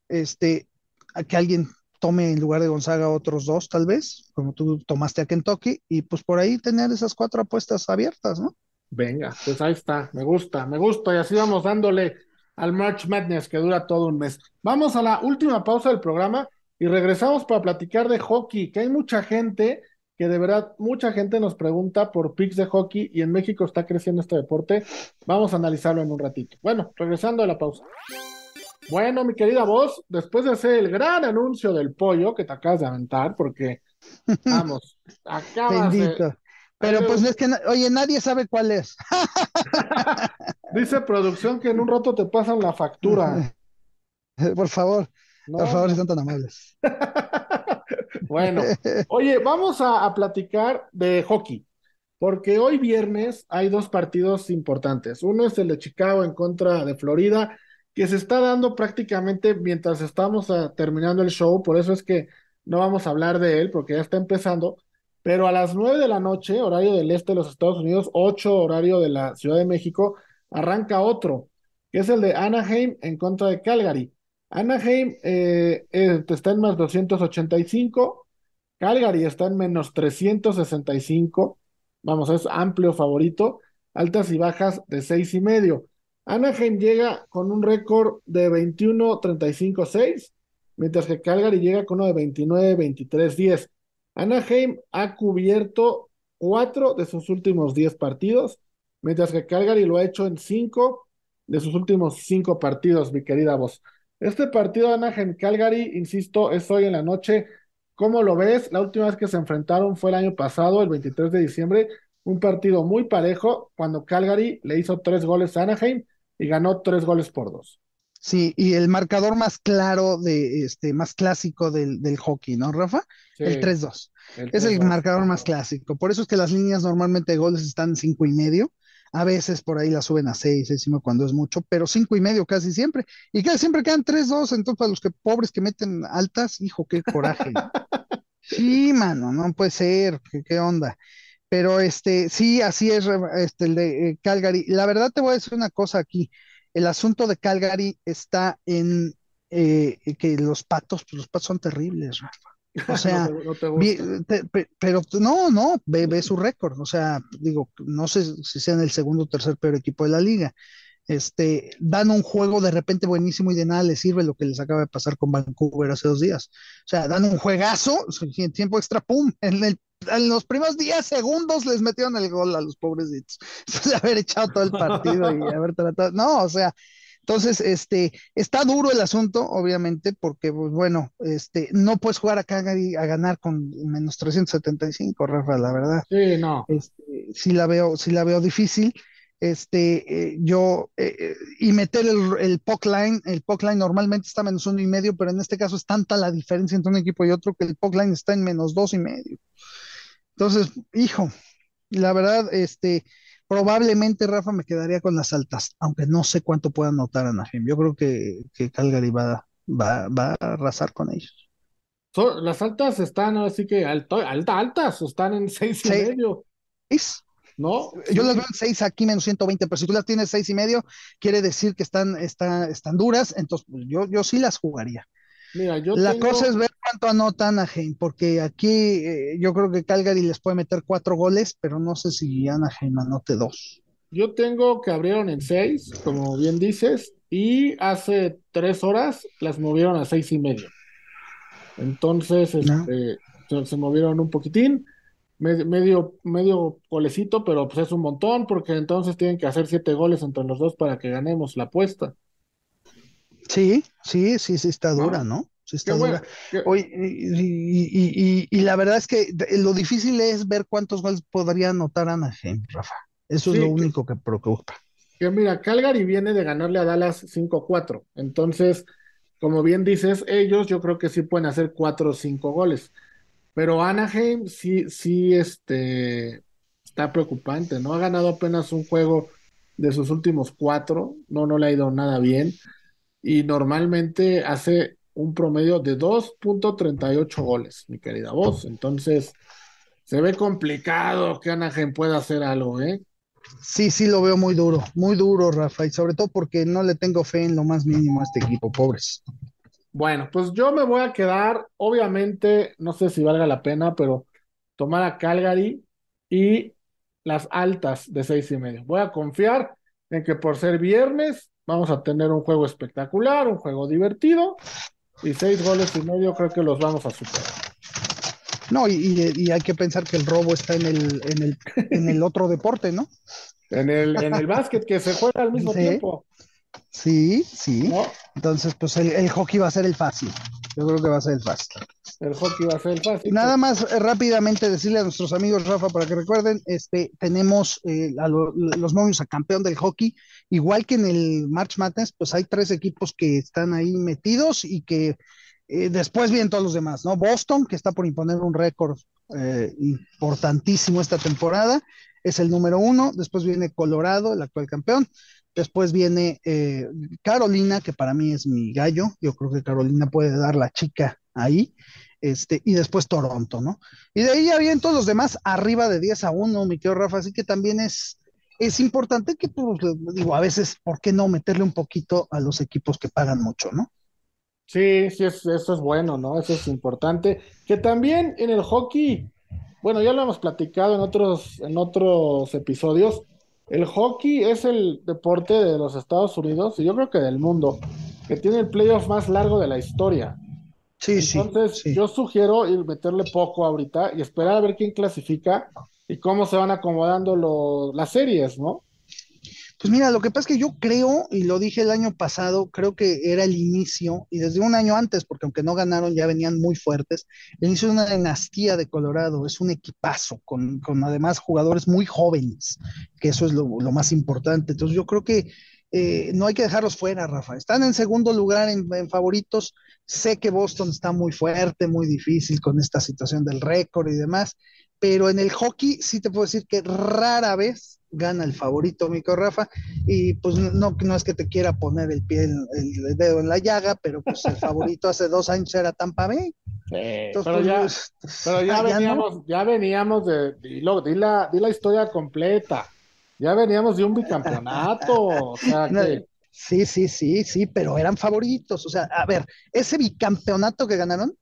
Speaker 4: este, a que alguien tome en lugar de Gonzaga otros dos, tal vez, como tú tomaste a Kentucky, y pues por ahí tener esas cuatro apuestas abiertas, ¿no?
Speaker 1: venga, pues ahí está, me gusta, me gusta, y así vamos dándole al March Madness que dura todo un mes. Vamos a la última pausa del programa y regresamos para platicar de hockey, que hay mucha gente que de verdad mucha gente nos pregunta por picks de hockey y en México está creciendo este deporte. Vamos a analizarlo en un ratito. Bueno, regresando a la pausa. Bueno, mi querida voz, después de hacer el gran anuncio del pollo que te acabas de aventar, porque [LAUGHS] vamos, acabas
Speaker 4: Bendito. Pero pues es que, oye, nadie sabe cuál es. [LAUGHS]
Speaker 1: Dice producción que en un rato te pasan la factura. [LAUGHS]
Speaker 4: Por favor, por favor, si son tan amables. [LAUGHS]
Speaker 1: bueno, oye, vamos a, a platicar de hockey, porque hoy viernes hay dos partidos importantes. Uno es el de Chicago en contra de Florida, que se está dando prácticamente mientras estamos ah, terminando el show, por eso es que no vamos a hablar de él, porque ya está empezando. Pero a las nueve de la noche, horario del este de los Estados Unidos, ocho horario de la Ciudad de México, arranca otro, que es el de Anaheim en contra de Calgary. Anaheim eh, eh, está en más 285, Calgary está en menos 365, vamos, es amplio favorito, altas y bajas de seis y medio. Anaheim llega con un récord de 21-35-6, mientras que Calgary llega con uno de 29-23-10. Anaheim ha cubierto cuatro de sus últimos diez partidos, mientras que Calgary lo ha hecho en cinco de sus últimos cinco partidos, mi querida voz. Este partido Anaheim-Calgary, insisto, es hoy en la noche. ¿Cómo lo ves? La última vez que se enfrentaron fue el año pasado, el 23 de diciembre, un partido muy parejo, cuando Calgary le hizo tres goles a Anaheim y ganó tres goles por dos.
Speaker 4: Sí, y el marcador más claro de este, más clásico del, del hockey, ¿no, Rafa?
Speaker 1: Sí,
Speaker 4: El 3-2.
Speaker 1: el
Speaker 4: Es el
Speaker 1: 3-2.
Speaker 4: marcador más clásico. Por eso es que las líneas normalmente de goles están cinco y medio. A veces por ahí las suben a seis, seis y medio cuando es mucho, pero cinco y medio casi siempre. Y casi siempre quedan 3-2. Entonces, para los que pobres que meten altas, hijo, qué coraje. Sí, mano, no puede ser. ¿Qué, onda? Pero este, sí, así es, este, el de eh, Calgary. La verdad te voy a decir una cosa aquí. El asunto de Calgary está en eh, que los patos, pues los patos son terribles, Rafa. O [LAUGHS] sea,
Speaker 1: no, te, no
Speaker 4: vi- pero no, no, ve, ve su récord. O sea, digo, no sé si sean el segundo o tercer peor equipo de la liga. Este, dan un juego de repente buenísimo y de nada les sirve lo que les acaba de pasar con Vancouver hace dos días. O sea, dan un juegazo, en tiempo extra, pum, en el- en los primeros 10 segundos les metieron el gol a los pobrecitos. Después [LAUGHS] de haber echado todo el partido y [LAUGHS] haber tratado. No, o sea, entonces, este, está duro el asunto, obviamente, porque, pues, bueno, este, no puedes jugar acá a ganar con menos 375, Rafa, la verdad.
Speaker 1: Sí, no.
Speaker 4: Este, sí la veo, sí la veo difícil. Este, eh, yo, eh, eh, y meter el, el puck line, el puck line normalmente está menos uno y medio, pero en este caso es tanta la diferencia entre un equipo y otro que el puck line está en menos dos y medio. Entonces, hijo, la verdad, este, probablemente Rafa me quedaría con las altas, aunque no sé cuánto pueda anotar Anaheim. Yo creo que, que Calgary va, va, va a arrasar con ellos.
Speaker 1: So- las altas están así que alto, alta, altas, están en seis y
Speaker 4: Sí.
Speaker 1: medio,
Speaker 4: Es-
Speaker 1: ¿no?
Speaker 4: Yo las veo en 6 aquí menos 120, pero si tú las tienes seis y medio, quiere decir que están, está- están duras, entonces pues, yo, yo sí las jugaría.
Speaker 1: Mira, yo
Speaker 4: La
Speaker 1: tengo,
Speaker 4: cosa es ver cuánto anota Anaheim, porque aquí eh, yo creo que Calgary les puede meter cuatro goles, pero no sé si Anaheim anote dos.
Speaker 1: yo tengo que abrieron en seis, como bien dices, y hace tres horas las movieron a seis y medio. Entonces,
Speaker 4: No.
Speaker 1: este, se, se movieron un poquitín, me- medio, medio golecito, pero pues es un montón, porque entonces tienen que hacer siete goles entre los dos para que ganemos la apuesta.
Speaker 4: Sí, sí, sí, sí está dura, ¿no? Sí está
Speaker 1: bueno.
Speaker 4: dura.
Speaker 1: qué-
Speaker 4: y, y- y- la verdad es que lo difícil es ver cuántos goles podría anotar Anaheim, Rafa. Eso es lo
Speaker 1: que-
Speaker 4: único que preocupa.
Speaker 1: Que mira, Calgary viene de ganarle a Dallas 5-4. Entonces, como bien dices, ellos yo creo que sí pueden hacer 4 o 5 goles. Pero Anaheim sí, sí, este, está preocupante, ¿no? Ha ganado apenas un juego de sus últimos cuatro. No, no le ha ido nada bien. Y normalmente hace un promedio de 2.38 goles, mi querida voz. Entonces, se ve complicado que Anaheim pueda hacer algo, ¿eh?
Speaker 4: Sí, sí lo veo muy duro, muy duro, Rafa, y sobre todo porque no le tengo fe en lo más mínimo a este equipo, pobres.
Speaker 1: Bueno, pues yo me voy a quedar, obviamente, no sé si valga la pena, pero tomar a Calgary y las altas de seis y medio. Voy a confiar en que por ser viernes vamos a tener un juego espectacular, un juego divertido y seis goles y medio creo que los vamos a superar.
Speaker 4: No, y, hay que pensar que el robo está en el, en el, en el otro deporte, ¿no? [LAUGHS]
Speaker 1: En el, en el básquet que se juega al mismo tiempo.
Speaker 4: Sí, sí. Entonces, pues el, hockey va a ser el fácil. Yo creo que va a ser el fácil.
Speaker 1: El hockey va a ser el fácil.
Speaker 4: Nada más eh, rápidamente decirle a nuestros amigos, Rafa, para que recuerden, este, tenemos eh, a los novios a campeón del hockey, igual que en el March Madness, pues hay tres equipos que están ahí metidos y que eh, después vienen todos los demás, ¿no? Boston, que está por imponer un récord importantísimo esta temporada, es el número uno. Después viene Colorado, el actual campeón. Después viene eh, Carolina, que para mí es mi gallo. Yo creo que Carolina puede dar la chica ahí. Este, y después Toronto, ¿no? Y de ahí ya vienen todos los demás arriba de 10 a 1, mi querido Rafa. Así que también es, es importante que, pues, digo, a veces, ¿por qué no meterle un poquito a los equipos que pagan mucho, ¿no?
Speaker 1: Sí, sí, eso es bueno, ¿no? Eso es importante. Que también en el hockey, bueno, ya lo hemos platicado en otros, en otros episodios, el hockey es el deporte de los Estados Unidos y yo creo que del mundo que tiene el playoff más largo de la historia.
Speaker 4: Sí, sí.
Speaker 1: Entonces, yo sugiero ir meterle poco ahorita y esperar a ver quién clasifica y cómo se van acomodando las series, ¿no?
Speaker 4: Pues mira, lo que pasa es que yo creo, y lo dije el año pasado, creo que era el inicio, y desde un año antes, porque aunque no ganaron, ya venían muy fuertes, el inicio de una dinastía de Colorado, es un equipazo, con, además jugadores muy jóvenes, que eso es lo, más importante. Entonces yo creo que eh, no hay que dejarlos fuera, Rafa. Están en segundo lugar en, en, favoritos. Sé que Boston está muy fuerte, muy difícil con esta situación del récord y demás, pero en el hockey sí te puedo decir que rara vez gana el favorito, Mico Rafa, y pues no, no es que te quiera poner el pie, el, dedo en la llaga, pero pues el favorito hace dos años era Tampa Bay.
Speaker 1: pero, pues, ya, pero ya, veníamos, ya veníamos de, di, la, di la historia completa, ya veníamos de un bicampeonato, o sea [LAUGHS] que...
Speaker 4: Sí, sí, sí, sí, pero eran favoritos. O sea, a ver, ese bicampeonato que ganaron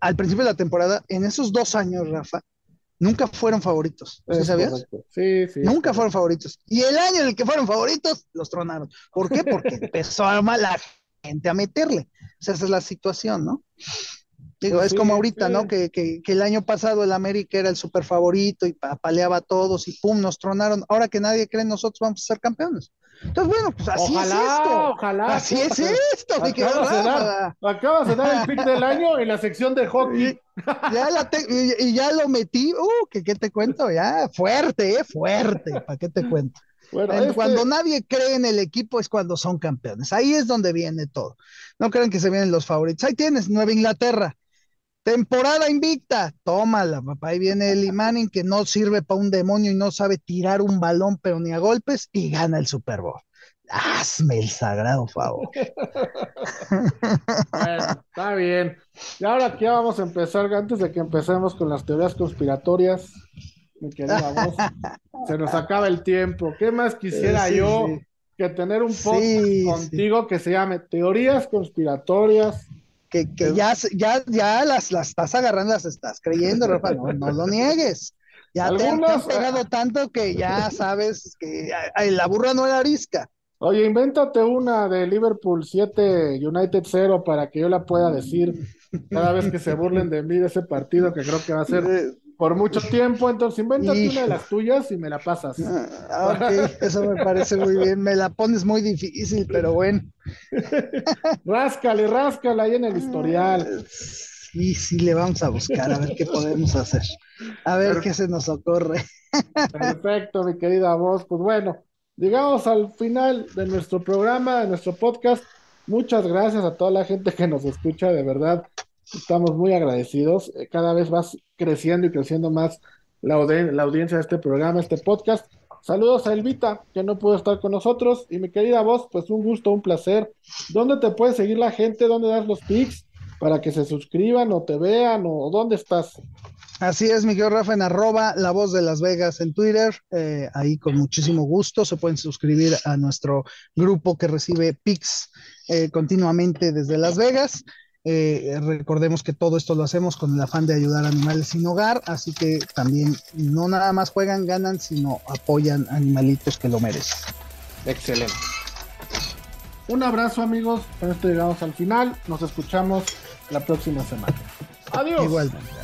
Speaker 4: al principio de la temporada, en esos dos años, Rafa, nunca fueron favoritos. ¿Sí sabías?
Speaker 1: Sí, sí.
Speaker 4: Nunca fueron favoritos. Y el año en el que fueron favoritos, los tronaron. ¿Por qué? Porque [LAUGHS] empezó a la gente a meterle. O sea, esa es la situación, ¿no? Digo, pues es como ahorita, ¿no? Que, que, el año pasado el América era el super favorito y apaleaba a todos y pum, nos tronaron. Ahora que nadie cree en nosotros, vamos a ser campeones. Entonces, bueno, pues así es esto.
Speaker 1: Ojalá,
Speaker 4: Así es esto,
Speaker 1: acabas, de dar, acabas de dar el pick del año en la sección de hockey.
Speaker 4: Ya la y, ya lo metí, uh, que qué te cuento, ya, fuerte, eh, fuerte, ¿para qué te cuento? Bueno, Cuando nadie cree en el equipo es cuando son campeones. Ahí es donde viene todo. No crean que se vienen los favoritos. Ahí tienes Nueva Inglaterra. Temporada invicta. Tómala, papá. Ahí viene el Manning que no sirve para un demonio y no sabe tirar un balón, pero ni a golpes, y gana el Super Bowl. Hazme el sagrado favor. [LAUGHS]
Speaker 1: bueno, está bien. Y ahora aquí vamos a empezar, antes de que empecemos con las teorías conspiratorias, mi querida voz, [LAUGHS] se nos acaba el tiempo. ¿Qué más quisiera yo que tener un podcast contigo que se llame Teorías Conspiratorias?
Speaker 4: Que, que ya, ya, ya las, las estás agarrando, las estás creyendo, Rafa, no, no lo niegues. Ya te, has pegado tanto que ya sabes que la burra no era arisca.
Speaker 1: Oye, invéntate una de Liverpool 7, United 0 para que yo la pueda decir cada vez que se burlen de mí de ese partido que creo que va a ser por mucho tiempo. Entonces, invéntate una de las tuyas y me la pasas.
Speaker 4: Ah, ok, eso me parece muy bien. Me la pones muy difícil, pero bueno. [LAUGHS]
Speaker 1: ráscale, ráscale ahí en el historial.
Speaker 4: Sí, sí, le vamos a buscar a ver qué podemos hacer. A ver qué se nos ocurre.
Speaker 1: Perfecto, mi querida voz. Pues bueno, llegamos al final de nuestro programa, de nuestro podcast. Muchas gracias a toda la gente que nos escucha, de verdad. Estamos muy agradecidos. Eh, cada vez vas creciendo y creciendo más la, audiencia de este programa, este podcast. Saludos a Elvita, que no pudo estar con nosotros. Y mi querida voz, pues un gusto, un placer. ¿Dónde te puede seguir la gente? ¿Dónde das los pics? Para que se suscriban o te vean o dónde estás.
Speaker 4: Así es, Miguel Rafa, en arroba La Voz de Las Vegas en Twitter. Eh, ahí con muchísimo gusto se pueden suscribir a nuestro grupo que recibe pics eh, continuamente desde Las Vegas. Eh, recordemos que todo esto lo hacemos con el afán de ayudar a animales sin hogar, así que también no nada más juegan, ganan, sino apoyan animalitos que lo merecen.
Speaker 1: Excelente. Un abrazo amigos, con esto llegamos al final, nos escuchamos la próxima semana. Adiós.
Speaker 4: Igualmente.